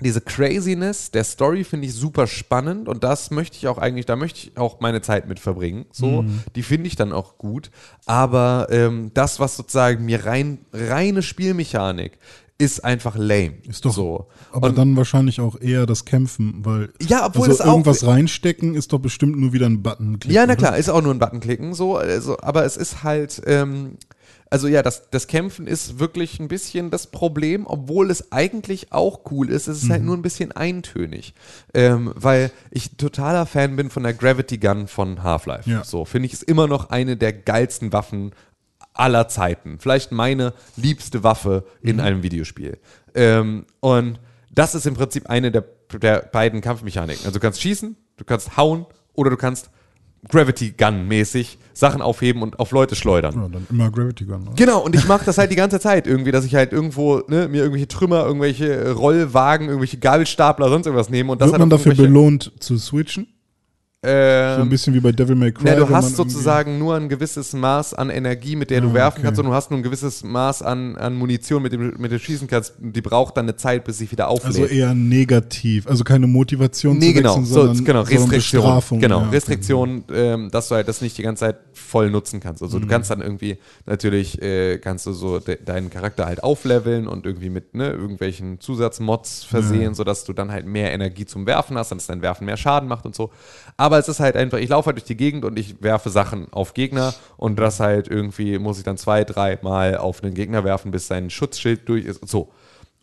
diese Craziness der Story finde ich super spannend und das möchte ich auch eigentlich, da möchte ich auch meine Zeit mit verbringen. So, die finde ich dann auch gut. Aber ähm, das, was sozusagen mir rein, reine Spielmechanik ist einfach lame. Ist doch so. Aber Und- dann wahrscheinlich auch eher das Kämpfen, weil Ja, obwohl also es auch- irgendwas reinstecken ist doch bestimmt nur wieder ein Button. Ja, na klar, ist auch nur ein Button klicken, so, also, aber es ist halt, ähm, also ja, das, das Kämpfen ist wirklich ein bisschen das Problem, obwohl es eigentlich auch cool ist. Es ist halt nur ein bisschen eintönig. Ähm, weil ich totaler Fan bin von der Gravity Gun von Half-Life. Ja. So, finde ich, ist immer noch eine der geilsten Waffen aller Zeiten. Vielleicht meine liebste Waffe in einem Videospiel. Ähm, und das ist im Prinzip eine der, der beiden Kampfmechaniken. Also du kannst schießen, du kannst hauen oder du kannst Gravity Gun mäßig Sachen aufheben und auf Leute schleudern. Ja, dann immer Gravity Gun. Ne? Genau, und ich mache das halt die ganze Zeit irgendwie, dass ich halt irgendwo ne, mir irgendwelche Trümmer, irgendwelche Rollwagen, irgendwelche Gabelstapler, sonst irgendwas nehme und das Wird halt man dafür belohnt zu switchen? So ein ähm, bisschen wie bei Devil May Cry. na, du hast sozusagen nur ein gewisses Maß an Energie, mit der du Ah, werfen okay. kannst, und du hast nur ein gewisses Maß an, an Munition, mit dem, mit dem du schießen kannst. Die braucht dann eine Zeit, bis sich wieder auflädt. Also eher negativ. Also keine Motivation Nee, zu genau, wechseln, so, sondern, genau, sondern Restriktion. Bestrafung. Genau, Ja, okay. Restriktion, ähm, dass du halt das nicht die ganze Zeit voll nutzen kannst. Also Mhm. du kannst dann irgendwie, natürlich äh, kannst du so de deinen Charakter halt aufleveln und irgendwie mit ne, irgendwelchen Zusatzmods versehen, sodass du dann halt mehr Energie zum Werfen hast, dass dein Werfen mehr Schaden macht und so. Aber es ist halt einfach, ich laufe halt durch die Gegend und ich werfe Sachen auf Gegner und das halt irgendwie muss ich dann zwei, drei Mal auf einen Gegner werfen, bis sein Schutzschild durch ist. So.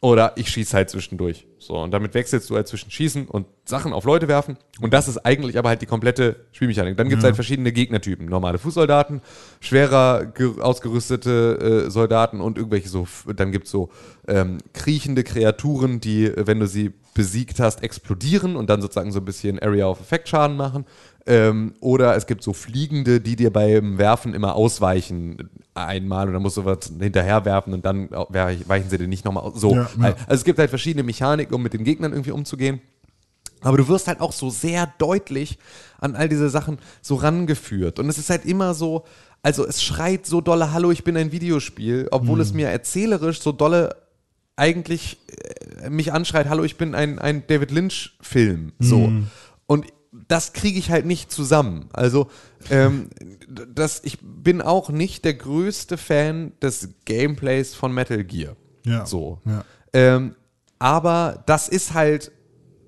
Oder ich schieße halt zwischendurch. So, und damit wechselst du halt zwischen Schießen und Sachen auf Leute werfen. Und das ist eigentlich aber halt die komplette Spielmechanik. Dann gibt es halt verschiedene Gegnertypen. Normale Fußsoldaten, schwerer ge- ausgerüstete äh, Soldaten und irgendwelche so, dann gibt es so ähm, kriechende Kreaturen, die, wenn du sie besiegt hast, explodieren und dann sozusagen so ein bisschen Area of Effect Schaden machen. Ähm, oder es gibt so Fliegende, die dir beim Werfen immer ausweichen einmal und dann musst du was hinterher werfen und dann weich- weichen sie dir nicht nochmal aus. So. Ja, ja. Also es gibt halt verschiedene Mechaniken, um mit den Gegnern irgendwie umzugehen. Aber du wirst halt auch so sehr deutlich an all diese Sachen so rangeführt. Und es ist halt immer so, also es schreit so dolle, hallo, ich bin ein Videospiel, obwohl es mir erzählerisch so dolle eigentlich äh, mich anschreit, hallo, ich bin ein, ein David Lynch-Film. So. Und das kriege ich halt nicht zusammen. Also, ähm, das, ich bin auch nicht der größte Fan des Gameplays von Metal Gear. Ja. So. Ja. Ähm, aber das ist halt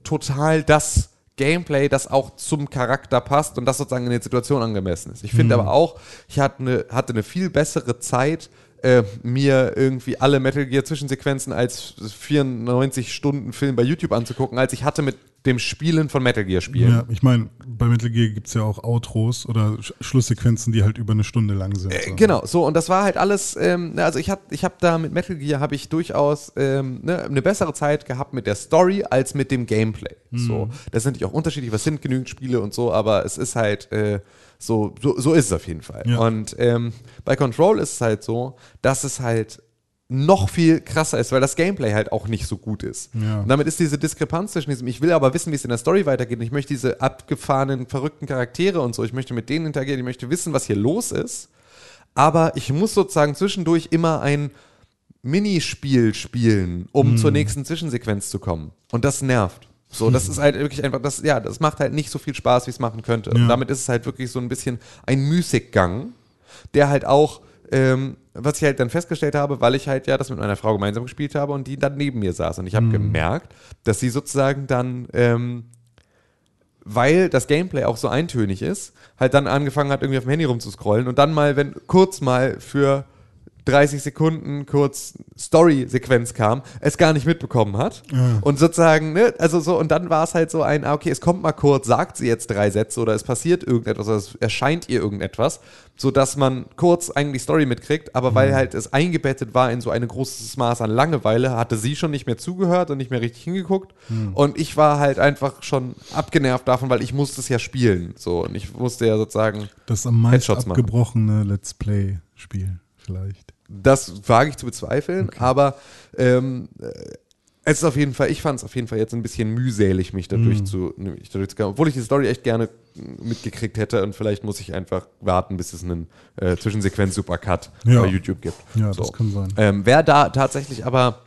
total das Gameplay, das auch zum Charakter passt und das sozusagen in der Situation angemessen ist. Ich finde aber auch, ich hatte eine, hatte eine viel bessere Zeit, äh, mir irgendwie alle Metal Gear Zwischensequenzen als 94 Stunden Film bei YouTube anzugucken, als ich hatte mit dem Spielen von Metal Gear Spielen. Ja, ich meine, bei Metal Gear gibt es ja auch Outros oder Sch Schlusssequenzen, die halt über eine Stunde lang sind. Äh, so. Genau, so und das war halt alles, ähm, na, also ich habe ich hab da mit Metal Gear habe ich durchaus ähm, ne, eine bessere Zeit gehabt mit der Story als mit dem Gameplay. So, das sind natürlich auch unterschiedlich, was sind genügend Spiele und so, aber es ist halt äh, so, so, so ist es auf jeden Fall. Ja. Und ähm, bei Control ist es halt so, dass es halt noch viel krasser ist, weil das Gameplay halt auch nicht so gut ist. Ja. Und damit ist diese Diskrepanz zwischen diesem, ich will aber wissen, wie es in der Story weitergeht, und ich möchte diese abgefahrenen, verrückten Charaktere und so, ich möchte mit denen interagieren, ich möchte wissen, was hier los ist, aber ich muss sozusagen zwischendurch immer ein Minispiel spielen, um zur nächsten Zwischensequenz zu kommen. Und das nervt. So, das ist halt wirklich einfach, das, ja, das macht halt nicht so viel Spaß, wie es machen könnte. Und Ja. damit ist es halt wirklich so ein bisschen ein Müßiggang, der halt auch, ähm, was ich halt dann festgestellt habe, weil ich halt ja das mit meiner Frau gemeinsam gespielt habe und die dann neben mir saß. Und ich habe gemerkt, dass sie sozusagen dann, ähm, weil das Gameplay auch so eintönig ist, halt dann angefangen hat, irgendwie auf dem Handy rumzuscrollen und dann mal, wenn kurz mal für 30 Sekunden kurz Story-Sequenz kam, es gar nicht mitbekommen hat. Und sozusagen, ne, also so, und dann war es halt so ein, ah, okay, es kommt mal kurz, sagt sie jetzt drei Sätze oder es passiert irgendetwas oder es erscheint ihr irgendetwas, sodass man kurz eigentlich Story mitkriegt, aber weil halt es eingebettet war in so ein großes Maß an Langeweile, hatte sie schon nicht mehr zugehört und nicht mehr richtig hingeguckt. Und ich war halt einfach schon abgenervt davon, weil ich musste es ja spielen. So, und ich musste ja sozusagen Das am meisten Headshots machen. abgebrochene Let's Play-Spiel vielleicht. Das wage ich zu bezweifeln, aber ähm, äh, es ist auf jeden Fall, ich fand es auf jeden Fall jetzt ein bisschen mühselig, mich dadurch, Mhm. zu, mich dadurch zu, obwohl ich die Story echt gerne mm, mitgekriegt hätte und vielleicht muss ich einfach warten, bis es einen äh, Zwischensequenz-Supercut Ja. bei YouTube gibt. Ja, das kann sein. Ähm, wer da tatsächlich aber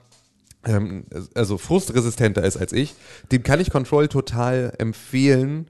ähm, also frustresistenter ist als ich, dem kann ich Control total empfehlen,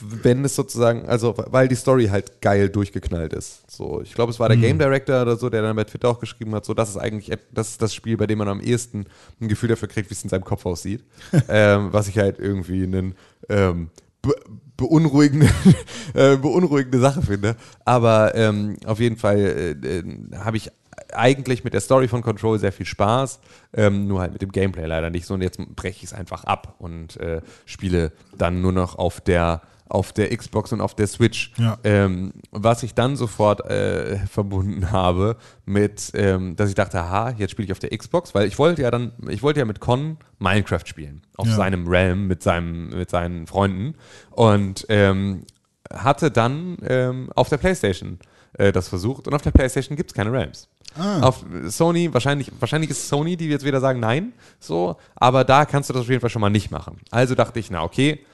wenn es sozusagen, also weil die Story halt geil durchgeknallt ist. So, ich glaube, es war der Game Director oder so, der dann bei Twitter auch geschrieben hat, so das ist eigentlich das ist das Spiel, bei dem man am ehesten ein Gefühl dafür kriegt, wie es in seinem Kopf aussieht. ähm, was ich halt irgendwie einen ähm, be beunruhigende, äh, beunruhigende Sache finde. Aber ähm, auf jeden Fall äh, äh, habe ich eigentlich mit der Story von Control sehr viel Spaß, ähm, nur halt mit dem Gameplay leider nicht so. Und jetzt breche ich es einfach ab und äh, spiele dann nur noch auf der auf der Xbox und auf der Switch. Ja. Ähm, was ich dann sofort äh, verbunden habe mit, ähm, dass ich dachte, aha, jetzt spiele ich auf der Xbox, weil ich wollte ja dann, ich wollte ja mit Con Minecraft spielen, auf Ja. seinem Realm mit seinem, mit seinen Freunden und ähm, hatte dann ähm, auf der PlayStation äh, das versucht und auf der PlayStation gibt es keine Realms. Ah. Auf Sony, wahrscheinlich, wahrscheinlich ist es Sony, die jetzt wieder sagen nein, so, aber da kannst du das auf jeden Fall schon mal nicht machen. Also dachte ich, na okay,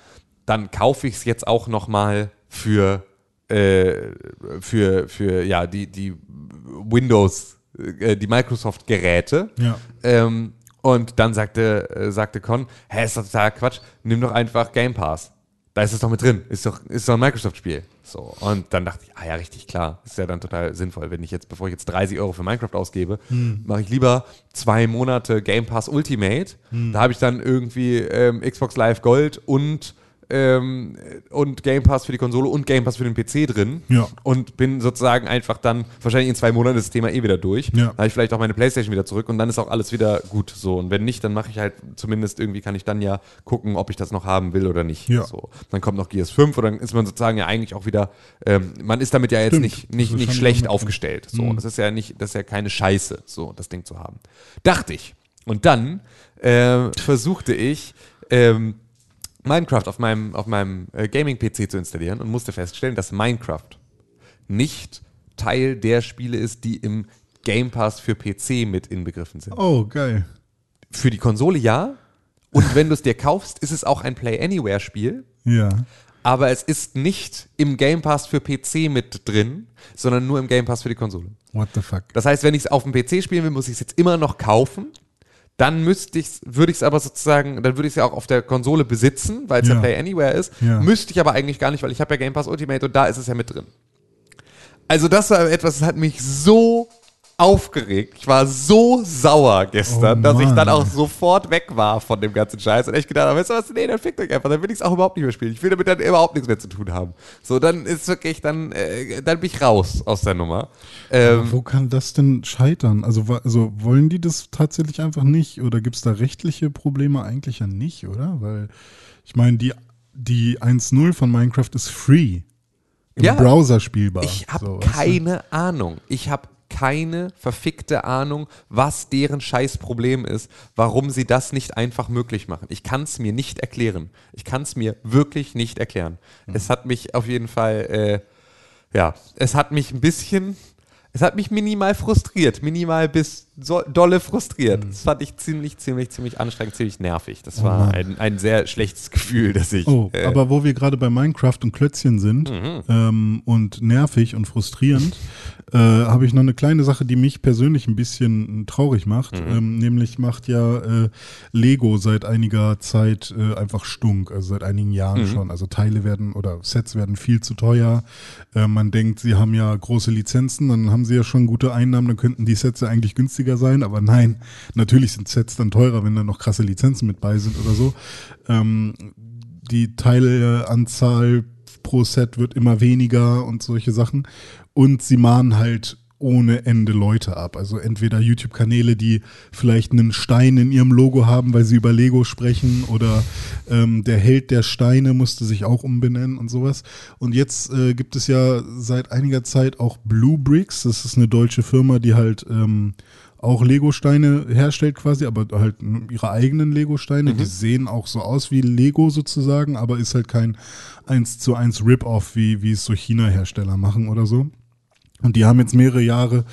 dann kaufe ich es jetzt auch noch mal für, äh, für, für ja, die, die Windows, äh, die Microsoft-Geräte. Ja. Ähm, und dann sagte, äh, sagte Con, hä, ist doch total Quatsch, nimm doch einfach Game Pass. Da ist es doch mit drin, ist doch, ist doch ein Microsoft-Spiel. So, und dann dachte ich, ah ja, richtig, klar, ist ja dann total sinnvoll, wenn ich jetzt, bevor ich jetzt 30 Euro für Minecraft ausgebe, mache ich lieber zwei Monate Game Pass Ultimate. Da habe ich dann irgendwie ähm, Xbox Live Gold und ähm, und Game Pass für die Konsole und Game Pass für den PC drin Ja. und bin sozusagen einfach dann, wahrscheinlich in zwei Monaten ist das Thema eh wieder durch. Ja. Dann habe ich vielleicht auch meine Playstation wieder zurück und dann ist auch alles wieder gut so. Und wenn nicht, dann mache ich halt zumindest irgendwie, kann ich dann ja gucken, ob ich das noch haben will oder nicht. Ja. So. Dann kommt noch Gears 5 und dann ist man sozusagen ja eigentlich auch wieder, ähm, man ist damit ja jetzt Stimmt. nicht, nicht, nicht schlecht aufgestellt. So. Mhm. Das ist ja nicht, das ist ja keine Scheiße, so das Ding zu haben. Dachte ich. Und dann äh, versuchte ich, ähm, Minecraft auf meinem, auf meinem äh, Gaming-PC zu installieren und musste feststellen, dass Minecraft nicht Teil der Spiele ist, die im Game Pass für PC mit inbegriffen sind. Oh, geil. Für die Konsole ja. Und wenn du es dir kaufst, ist es auch ein Play Anywhere-Spiel. Ja. Aber es ist nicht im Game Pass für PC mit drin, sondern nur im Game Pass für die Konsole. What the fuck? Das heißt, wenn ich es auf dem PC spielen will, muss ich es jetzt immer noch kaufen. Dann müsste ich würde ich es aber sozusagen, dann würde ich es ja auch auf der Konsole besitzen, weil es ja. Ja. Play Anywhere ist. Ja. Müsste ich aber eigentlich gar nicht, weil ich habe ja Game Pass Ultimate und da ist es ja mit drin. Also das war etwas, das hat mich so aufgeregt. Ich war so sauer gestern, Oh dass ich dann auch sofort weg war von dem ganzen Scheiß und echt gedacht habe, weißt du was, nee, dann fickt euch einfach, dann will ich es auch überhaupt nicht mehr spielen. Ich will damit dann überhaupt nichts mehr zu tun haben. So, dann ist wirklich, dann, äh, dann bin ich raus aus der Nummer. Ähm, wo kann das denn scheitern? Also, also wollen die das tatsächlich einfach nicht? Oder gibt es da rechtliche Probleme eigentlich ja nicht, oder? Weil ich meine, die, die 1.0 von Minecraft ist free. Im Ja. Browser spielbar. Ich habe So, keine Ahnung. Ich habe keine verfickte Ahnung, was deren Scheißproblem ist, warum sie das nicht einfach möglich machen. Ich kann es mir nicht erklären. Ich kann es mir wirklich nicht erklären. Mhm. Es hat mich auf jeden Fall, äh, ja, es hat mich ein bisschen, es hat mich minimal frustriert, minimal bis so, dolle frustriert. Das fand ich ziemlich, ziemlich, ziemlich anstrengend, ziemlich nervig. Das Mhm. Oh war Mann. ein, ein sehr schlechtes Gefühl, dass ich. Oh, äh, aber wo wir gerade bei Minecraft und Klötzchen sind Mhm. ähm, und nervig und frustrierend, äh, habe ich noch eine kleine Sache, die mich persönlich ein bisschen traurig macht. Mhm. Ähm, nämlich macht ja äh, Lego seit einiger Zeit äh, einfach stunk, also seit einigen Jahren Mhm. schon. Also Teile werden oder Sets werden viel zu teuer. Äh, man denkt, sie haben ja große Lizenzen, dann haben sie ja schon gute Einnahmen, dann könnten die Sets ja eigentlich günstiger sein, aber nein, natürlich sind Sets dann teurer, wenn da noch krasse Lizenzen mit bei sind oder so. Ähm, die Teileanzahl pro Set wird immer weniger und solche Sachen. Und sie mahnen halt ohne Ende Leute ab. Also entweder YouTube-Kanäle, die vielleicht einen Stein in ihrem Logo haben, weil sie über Lego sprechen, oder ähm, der Held der Steine musste sich auch umbenennen und sowas. Und jetzt äh, gibt es ja seit einiger Zeit auch Blue Bricks. Das ist eine deutsche Firma, die halt ähm, auch Lego-Steine herstellt quasi, aber halt ihre eigenen Lego-Steine. Die sehen auch so aus wie Lego sozusagen, aber ist halt kein 1 zu 1 Rip-Off, wie, wie es so China-Hersteller machen oder so. Und die haben jetzt mehrere Jahre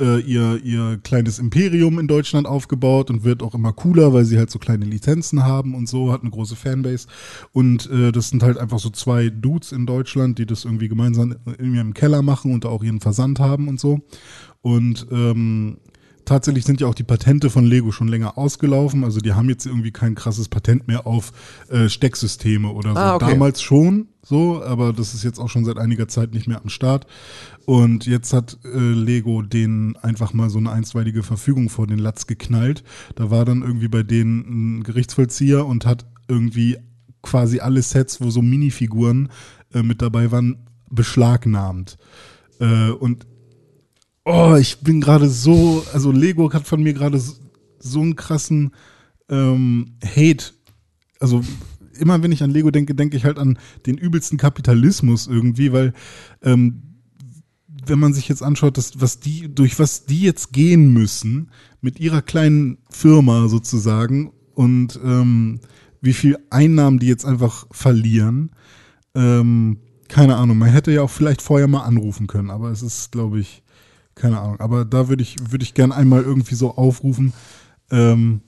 äh, ihr, ihr kleines Imperium in Deutschland aufgebaut und wird auch immer cooler, weil sie halt so kleine Lizenzen haben und so, hat eine große Fanbase. Und äh, das sind halt einfach so zwei Dudes in Deutschland, die das irgendwie gemeinsam in ihrem Keller machen und auch ihren Versand haben und so. Und ähm, tatsächlich sind ja auch die Patente von Lego schon länger ausgelaufen. Also die haben jetzt irgendwie kein krasses Patent mehr auf äh, Stecksysteme oder so. Ah, okay. Damals schon so, aber das ist jetzt auch schon seit einiger Zeit nicht mehr am Start. Und jetzt hat äh, Lego denen einfach mal so eine einstweilige Verfügung vor den Latz geknallt. Da war dann irgendwie bei denen ein Gerichtsvollzieher und hat irgendwie quasi alle Sets, wo so Minifiguren äh, mit dabei waren, beschlagnahmt. Äh, und oh, ich bin gerade so, also Lego hat von mir gerade so, so einen krassen ähm, Hate. Also immer wenn ich an Lego denke, denke ich halt an den übelsten Kapitalismus irgendwie, weil ähm, wenn man sich jetzt anschaut, dass, was die, durch was die jetzt gehen müssen, mit ihrer kleinen Firma sozusagen und ähm, wie viel Einnahmen die jetzt einfach verlieren, ähm, keine Ahnung, man hätte ja auch vielleicht vorher mal anrufen können, aber es ist, glaube ich, keine Ahnung. Aber da würde ich, würde ich gern einmal irgendwie so aufrufen, ähm,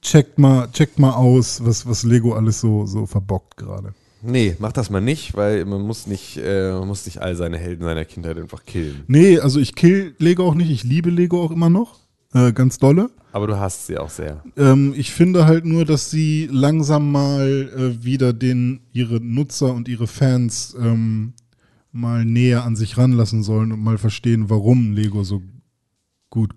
checkt mal, checkt mal aus, was, was Lego alles so, so verbockt gerade. Nee, mach das mal nicht, weil man muss nicht, äh, man muss nicht all seine Helden seiner Kindheit einfach killen. Nee, also ich kill Lego auch nicht, ich liebe Lego auch immer noch. Äh, ganz dolle. Aber du hast sie auch sehr. Ähm, ich finde halt nur, dass sie langsam mal äh, wieder den ihre Nutzer und ihre Fans ähm, mal näher an sich ranlassen sollen und mal verstehen, warum Lego so gut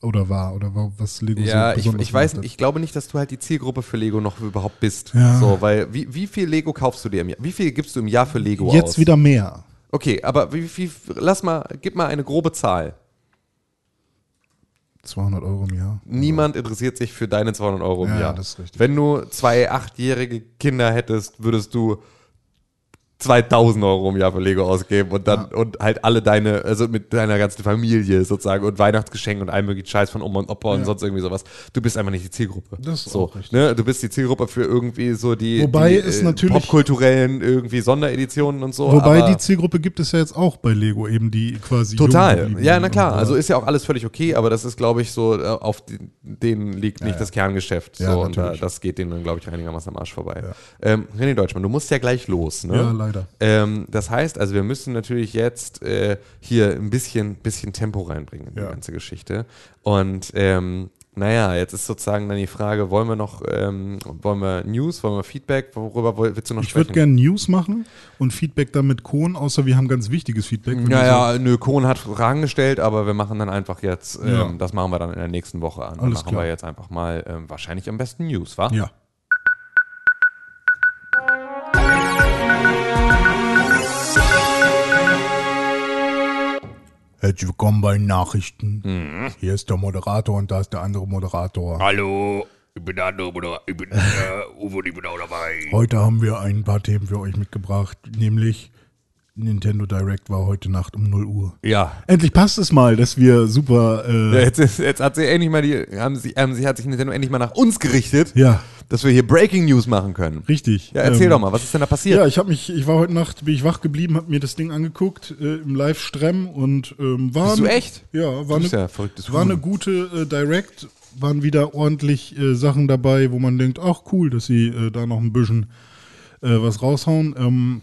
oder war oder wa- was Lego Ja, so besonders ich weiß, hat. ich glaube nicht, dass du halt die Zielgruppe für Lego noch überhaupt bist. Ja. So, weil wie, wie viel Lego kaufst du dir im Jahr? Wie viel gibst du im Jahr für Lego Jetzt aus? wieder mehr. Okay, aber wie viel, lass mal, gib mal eine grobe Zahl. 200 Euro im Jahr. Niemand interessiert sich für deine 200 Euro im Ja, Jahr. das ist richtig. Wenn du zwei achtjährige Kinder hättest, würdest du 2000 Euro im Jahr für Lego ausgeben und dann und halt alle deine, also mit deiner ganzen Familie sozusagen und Weihnachtsgeschenk und allem möglichen Scheiß von Oma und Opa und Ja. sonst irgendwie sowas. Du bist einfach nicht die Zielgruppe. Das ist so. Ne? Du bist die Zielgruppe für irgendwie so die, Wobei die es natürlich- popkulturellen irgendwie Sondereditionen und so. Wobei die Zielgruppe gibt es ja jetzt auch bei Lego, eben die quasi Total. Ja, na klar. und, äh, Also ist ja auch alles völlig okay, aber das ist, glaube ich, so, äh, auf den, denen liegt nicht das Kerngeschäft. Ja, so, und da, das geht denen dann, glaube ich, einigermaßen am Arsch vorbei. Ähm, René Deutschmann, du musst ja gleich los. Ne? Ja, leider. Ähm, das heißt, also wir müssen natürlich jetzt äh, hier ein bisschen, bisschen Tempo reinbringen in die Ja. ganze Geschichte. Und ähm, naja, jetzt ist sozusagen dann die Frage, wollen wir noch, ähm, wollen wir News, wollen wir Feedback, worüber willst du noch Ich würde sprechen? gerne News machen und Feedback dann mit Kohn, außer wir haben ganz wichtiges Feedback. wenn Ja, du ja, nö, Kohn hat Fragen gestellt, aber wir machen dann einfach jetzt, ähm, Ja. das machen wir dann in der nächsten Woche an. Dann Alles machen klar. wir jetzt einfach mal ähm, wahrscheinlich am besten News, wa? Ja. Herzlich willkommen bei den Nachrichten. Mhm. Hier ist der Moderator und da ist der andere Moderator. Hallo, ich bin der andere Moderator. Ich bin äh, Uwe ich bin auch dabei. Heute haben wir ein paar Themen für euch mitgebracht, nämlich Nintendo Direct war heute Nacht um 0 Uhr. Ja. Endlich passt es mal, dass wir super. Äh, Jetzt, ist- jetzt hat sie endlich mal die, haben sie, haben sie, hat sich Nintendo endlich mal nach uns gerichtet, ja, dass wir hier Breaking News machen können. richtig. Ja, erzähl Ähm, doch mal, was ist denn da passiert? Ja, ich habe mich, ich war heute Nacht, bin ich wach geblieben, habe mir das Ding angeguckt äh, im Live-Stream und ähm, war. Bist du eine- echt? Ja, war eine, ja verrücktes war eine gute äh, Direct. Waren wieder ordentlich äh, Sachen dabei, wo man denkt, ach cool, dass sie äh, da noch ein bisschen äh, was raushauen. Ähm,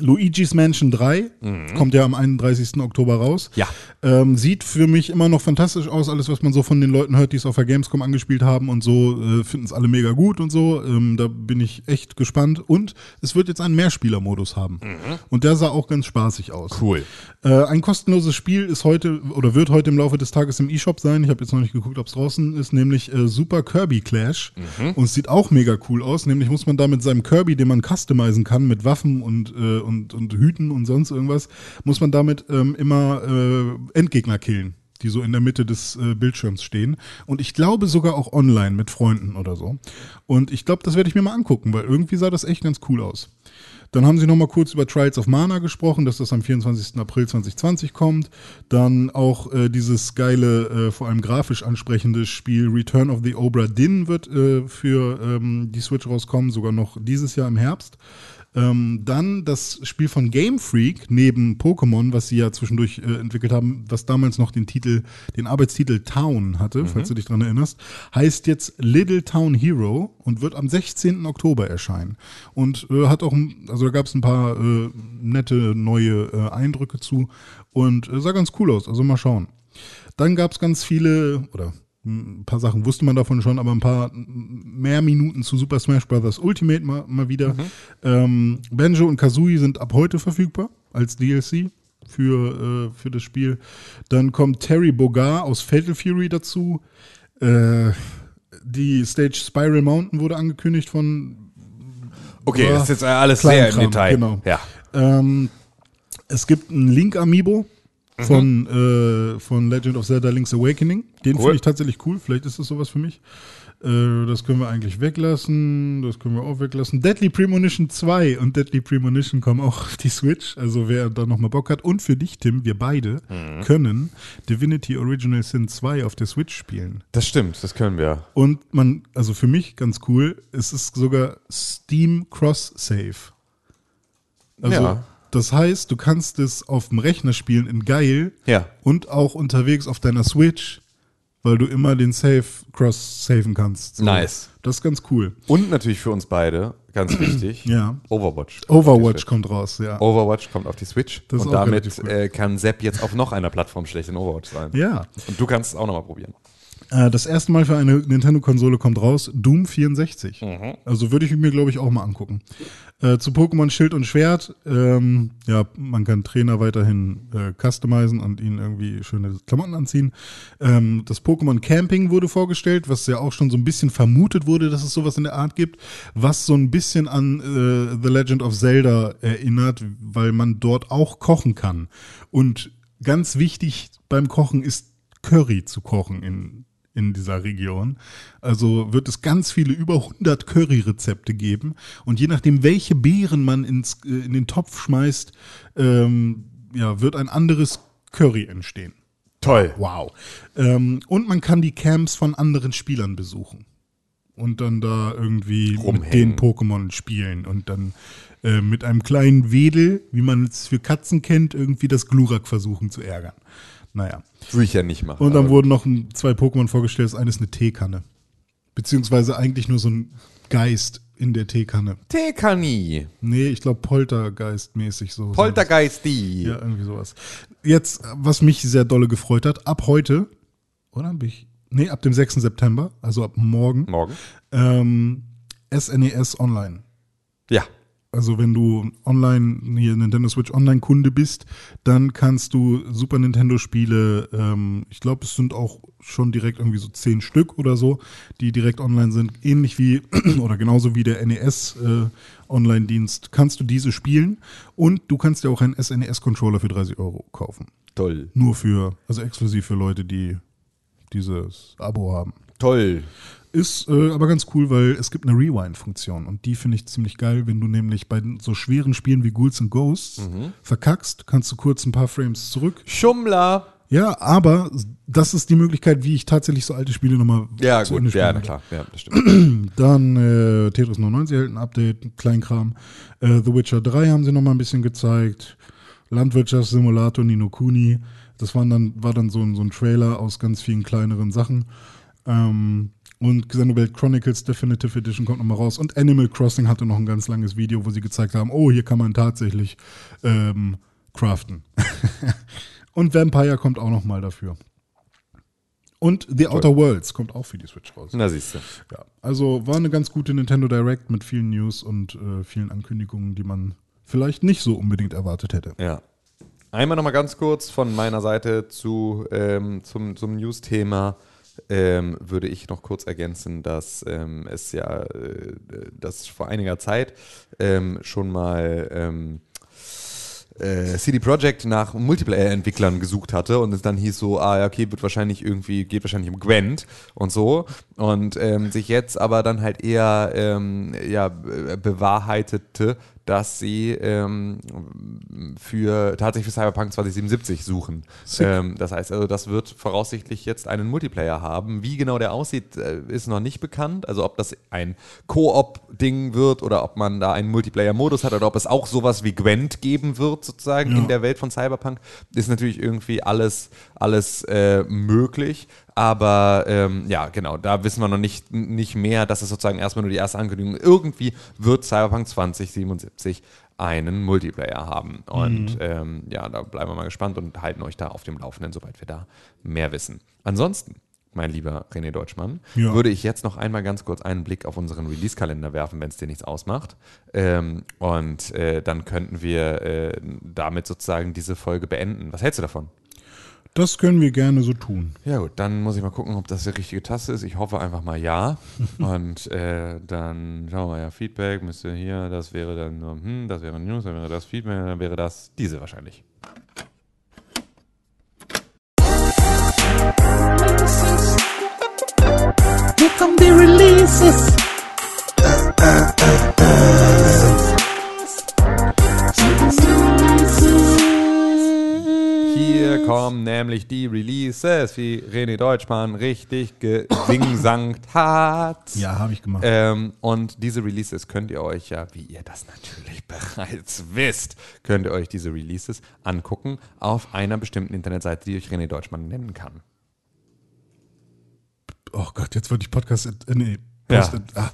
Luigi's Mansion 3 kommt ja am 31. Oktober raus. Mhm. Ja. Ähm, sieht für mich immer noch fantastisch aus. Alles, was man so von den Leuten hört, die es auf der Gamescom angespielt haben und so, äh, finden es alle mega gut und so. Ähm, da bin ich echt gespannt. Und es wird jetzt einen Mehrspielermodus haben. Und der sah auch ganz spaßig aus. Mhm. Cool. Äh, ein kostenloses Spiel ist heute oder wird heute im Laufe des Tages im E-Shop sein. Ich habe jetzt noch nicht geguckt, ob es draußen ist, nämlich äh, Super Kirby Clash. Mhm. Und es sieht auch mega cool aus. Nämlich muss man da mit seinem Kirby, den man customizen kann, mit Waffen und, äh, und, und Hüten und sonst irgendwas, muss man damit ähm, immer äh, Endgegner killen, die so in der Mitte des äh, Bildschirms stehen. Und ich glaube sogar auch online mit Freunden oder so. Und ich glaube, das werde ich mir mal angucken, weil irgendwie sah das echt ganz cool aus. Dann haben sie noch mal kurz über Trials of Mana gesprochen, dass das am 24. April 2020 kommt. Dann auch äh, dieses geile, äh, vor allem grafisch ansprechende Spiel Return of the Obra Dinn wird äh, für ähm, die Switch rauskommen, sogar noch dieses Jahr im Herbst. Ähm, dann das Spiel von Game Freak neben Pokémon, was sie ja zwischendurch äh, entwickelt haben, was damals noch den Titel, den Arbeitstitel Town hatte, falls du dich dran erinnerst, heißt jetzt Little Town Hero und wird am 16. Oktober erscheinen. Und äh, hat auch, also da gab es ein paar äh, nette neue äh, Eindrücke zu und äh, sah ganz cool aus. Also mal schauen. Dann gab es ganz viele, oder ein paar Sachen wusste man davon schon, aber ein paar mehr Minuten zu Super Smash Bros. Ultimate mal, mal wieder. Ähm, Banjo und Kazooie sind ab heute verfügbar als DLC für, äh, für das Spiel. Dann kommt Terry Bogard aus Fatal Fury dazu. Äh, die Stage Spiral Mountain wurde angekündigt von Okay, das ist jetzt alles sehr im Detail. Genau. Ja. Ähm, es gibt einen Link-Amiibo Mhm. von, äh, von Legend of Zelda Link's Awakening. Den Cool. finde ich tatsächlich cool. Vielleicht ist das sowas für mich. Äh, das können wir eigentlich weglassen. Das können wir auch weglassen. Deadly Premonition 2 und Deadly Premonition kommen auch auf die Switch. Also wer da nochmal Bock hat. Und für dich, Tim, wir beide Mhm. können Divinity Original Sin 2 auf der Switch spielen. Das stimmt, das können wir. Und man, also für mich ganz cool, es ist sogar Steam Cross-Save. Also, Ja. Das heißt, du kannst es auf dem Rechner spielen in geil Ja. und auch unterwegs auf deiner Switch, weil du immer den Save cross-saven kannst. So. Nice. Das ist ganz cool. Und natürlich für uns beide, ganz wichtig, Ja. Overwatch. Overwatch kommt raus, ja. Overwatch kommt auf die Switch Das und damit cool. äh, kann Sepp jetzt auf noch einer Plattform schlecht in Overwatch sein. Ja. Und du kannst es auch nochmal probieren. Äh, das erste Mal für eine Nintendo-Konsole kommt raus, Doom 64. Also würde ich mir, glaube ich, auch mal angucken. Äh, zu Pokémon Schild und Schwert. Ähm, ja, man kann Trainer weiterhin äh, customizen und ihnen irgendwie schöne Klamotten anziehen. Ähm, das Pokémon Camping wurde vorgestellt, was ja auch schon so ein bisschen vermutet wurde, dass es sowas in der Art gibt, was so ein bisschen an äh, The Legend of Zelda erinnert, weil man dort auch kochen kann. Und ganz wichtig beim Kochen ist Curry zu kochen in, in dieser Region. Also wird es ganz viele, über 100 Curry-Rezepte geben. Und je nachdem, welche Beeren man ins, äh, in den Topf schmeißt, ähm, ja, wird ein anderes Curry entstehen. Toll. Wow. Ähm, und man kann die Camps von anderen Spielern besuchen. Und dann da irgendwie mit Rumhängen. den Pokémon spielen und dann äh, mit einem kleinen Wedel, wie man es für Katzen kennt, irgendwie das Glurak versuchen zu ärgern. Naja. Würde ich ja nicht machen. Und dann wurden noch ein- zwei Pokémon vorgestellt. Das eine ist eine Teekanne. Beziehungsweise eigentlich nur so ein Geist in der Teekanne. Tekani. Nee, ich glaube Poltergeist-mäßig so. Poltergeisti. Ja, irgendwie sowas. Jetzt, was mich sehr dolle gefreut hat, ab heute, oder bin ich, nee, ab dem 6. September, also ab morgen, Morgen. ähm, SNES Online. Ja. Also wenn du online, hier Nintendo Switch Online-Kunde bist, dann kannst du Super Nintendo-Spiele, ähm, ich glaube, es sind auch schon direkt irgendwie so zehn Stück oder so, die direkt online sind, ähnlich wie oder genauso wie der NES äh, Online-Dienst, kannst du diese spielen und du kannst dir auch einen SNES-Controller für 30 Euro kaufen. Toll. Nur für, also exklusiv für Leute, die dieses Abo haben. Toll. Ist äh, aber ganz cool, weil es gibt eine Rewind-Funktion und die finde ich ziemlich geil, wenn du nämlich bei so schweren Spielen wie Ghouls and Ghosts Mhm. verkackst, kannst du kurz ein paar Frames zurück. Schummler. Ja, aber das ist die Möglichkeit, wie ich tatsächlich so alte Spiele nochmal Ja, zu gut. Ende spielen Ja, na klar. Ja, das stimmt. Dann äh, Tetris 99 erhält ein Update, Kleinkram. Äh, The Witcher 3 haben sie nochmal ein bisschen gezeigt. Landwirtschaftssimulator Nino Kuni. Das waren dann, war dann so ein, so ein Trailer aus ganz vielen kleineren Sachen. Ähm, und Xenoblade Chronicles Definitive Edition kommt nochmal raus. Und Animal Crossing hatte noch ein ganz langes Video, wo sie gezeigt haben, oh, hier kann man tatsächlich ähm, craften. und Vampire kommt auch nochmal dafür. Und The Outer Worlds kommt auch für die Switch raus. Na, siehst du. Ja, also war eine ganz gute Nintendo Direct mit vielen News und äh, vielen Ankündigungen, die man vielleicht nicht so unbedingt erwartet hätte. Ja. Einmal nochmal ganz kurz von meiner Seite zu, ähm, zum, zum News-Thema. Ähm, würde ich noch kurz ergänzen, dass ähm, es ja, äh, dass vor einiger Zeit ähm, schon mal ähm, äh, CD Projekt nach Multiplayer-Entwicklern gesucht hatte und es dann hieß so, ah ja, okay, wird wahrscheinlich irgendwie, geht wahrscheinlich um Gwent und so und ähm, sich jetzt aber dann halt eher ähm, ja, be- bewahrheitete, dass sie ähm, für tatsächlich für Cyberpunk 2077 suchen. Ähm, das heißt also, das wird voraussichtlich jetzt einen Multiplayer haben. Wie genau der aussieht, äh, ist noch nicht bekannt. Also ob das ein Koop-Ding wird oder ob man da einen Multiplayer-Modus hat oder ob es auch sowas wie Gwent geben wird, sozusagen Ja. in der Welt von Cyberpunk, ist natürlich irgendwie alles, alles äh, möglich. Aber ähm, ja, genau, da wissen wir noch nicht, nicht mehr. Das ist sozusagen erstmal nur die erste Ankündigung. Irgendwie wird Cyberpunk 2077 einen Multiplayer haben. Und ähm, ja, da bleiben wir mal gespannt und halten euch da auf dem Laufenden, sobald wir da mehr wissen. Ansonsten, mein lieber René Deutschmann, Ja. würde ich jetzt noch einmal ganz kurz einen Blick auf unseren Release-Kalender werfen, wenn es dir nichts ausmacht. Ähm, und äh, dann könnten wir äh, damit sozusagen diese Folge beenden. Was hältst du davon? Das können wir gerne so tun. Ja gut, dann muss ich mal gucken, ob das die richtige Taste ist. Ich hoffe einfach mal ja. Und äh, dann schauen wir mal, ja, Feedback müsste hier, das wäre dann, nur, hm, das wäre News, dann wäre das Feedback, dann wäre das diese wahrscheinlich. Here come the releases. Hier kommen nämlich die Releases, wie René Deutschmann richtig gesingsangt hat. Ja, habe ich gemacht. Ähm, und diese Releases könnt ihr euch ja, wie ihr das natürlich bereits wisst, könnt ihr euch diese Releases angucken auf einer bestimmten Internetseite, die euch René Deutschmann nennen kann. oh Gott, jetzt würde ich Podcast. Äh, nee, Ja. Post, ah,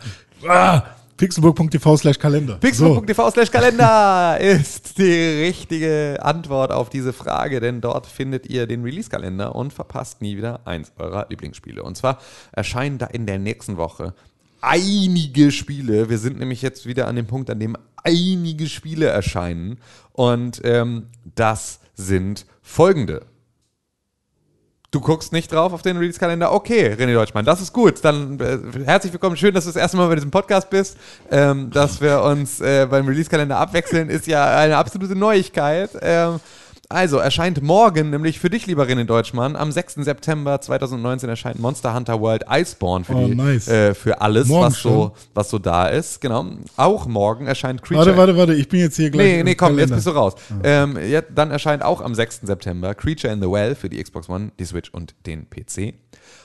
ah, pixelburg.tv slash Kalender. Pixelbook.tv slash Kalender ist die richtige Antwort auf diese Frage, denn dort findet ihr den Release-Kalender und verpasst nie wieder eins eurer Lieblingsspiele. Und zwar erscheinen da in der nächsten Woche einige Spiele. Wir sind nämlich jetzt wieder an dem Punkt, an dem einige Spiele erscheinen. Und ähm, das sind folgende. Du guckst nicht drauf auf den Release-Kalender? Okay, René Deutschmann, das ist gut. Dann äh, herzlich willkommen. Schön, dass du das erste Mal bei diesem Podcast bist. Ähm, dass wir uns äh, beim Release-Kalender abwechseln, ist ja eine absolute Neuigkeit. Ähm, also, erscheint morgen, nämlich für dich, lieber René Deutschmann, am 6. September 2019 erscheint Monster Hunter World Iceborne für, Oh, die, nice. äh, für alles, Morgen was so, was so da ist. Genau. Auch morgen erscheint Creature Warte, warte, warte, ich bin jetzt hier gleich. Nee, nee, komm, jetzt Kalender. bist du raus. Ähm, ja, dann erscheint auch am 6. September Creature in the Well für die Xbox One, die Switch und den PC.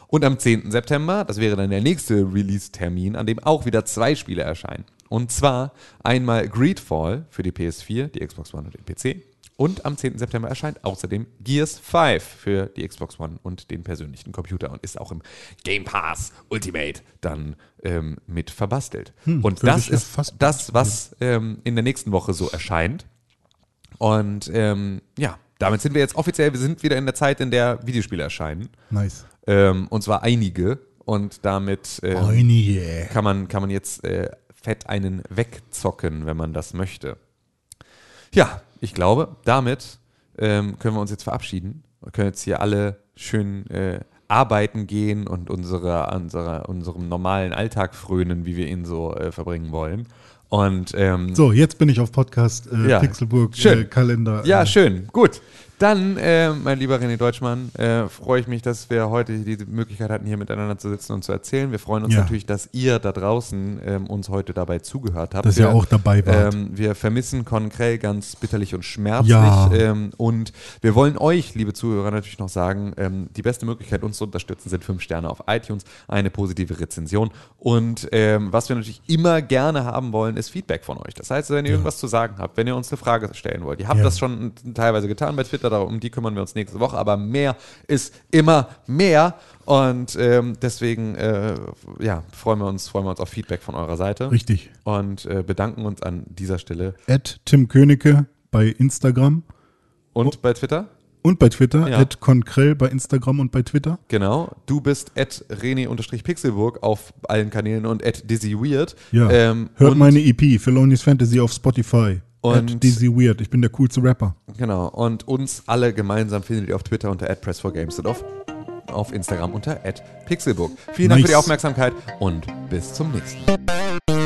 Und am 10. September, das wäre dann der nächste Release-Termin, an dem auch wieder zwei Spiele erscheinen. Und zwar einmal Greedfall für die PS4, die Xbox One und den PC. Und am 10. September erscheint außerdem Gears 5 für die Xbox One und den persönlichen Computer und ist auch im Game Pass Ultimate dann ähm, mit verbastelt. und würde das ist fast das, was ähm, in der nächsten Woche so erscheint. Und ähm, ja, damit sind wir jetzt offiziell, wir sind wieder in der Zeit, in der Videospiele erscheinen. Nice. Ähm, und zwar einige. Und damit ähm, Einige. kann, man, kann man jetzt äh, fett einen wegzocken, wenn man das möchte. Ja, ich glaube, damit ähm, können wir uns jetzt verabschieden. Wir können jetzt hier alle schön äh, arbeiten gehen und unsere, unsere, unserem normalen Alltag frönen, wie wir ihn so äh, verbringen wollen. Und ähm, So, jetzt bin ich auf Podcast äh, Ja. Pixelburg Schön. Äh, Kalender. ja, äh, schön, gut. Dann, äh, mein lieber René Deutschmann, äh, freue ich mich, dass wir heute die Möglichkeit hatten, hier miteinander zu sitzen und zu erzählen. Wir freuen uns Ja. natürlich, dass ihr da draußen ähm, uns heute dabei zugehört habt. Dass wir, ihr auch dabei wart. Ähm, wir vermissen Konkrell ganz bitterlich und schmerzlich. Ja. Ähm, und wir wollen euch, liebe Zuhörer, natürlich noch sagen, ähm, die beste Möglichkeit, uns zu unterstützen, sind fünf Sterne auf iTunes, eine positive Rezension. Und ähm, was wir natürlich immer gerne haben wollen, ist Feedback von euch. Das heißt, wenn ihr irgendwas zu sagen habt, wenn ihr uns eine Frage stellen wollt, ihr habt Ja. das schon teilweise getan bei Twitter, um die kümmern wir uns nächste Woche, aber mehr ist immer mehr. Und ähm, deswegen äh, ja, freuen, wir uns, freuen wir uns auf Feedback von eurer Seite Richtig. und äh, bedanken uns an dieser Stelle At Tim Königke bei Instagram und bei Twitter. und bei Twitter. Ja. At Konkrell bei Instagram und bei Twitter. Genau. Du bist at René-Pixelburg auf allen Kanälen und at DizzyWeird. Ja. Ähm, Hört meine EP, Felonious Fantasy auf Spotify. Und- Dizzy Weird. Ich bin der coolste Rapper. Genau. Und uns alle gemeinsam findet ihr auf Twitter unter at Press4Games und auf, auf Instagram unter at Pixelburg. Vielen Dank Nice. für die Aufmerksamkeit und bis zum nächsten Mal.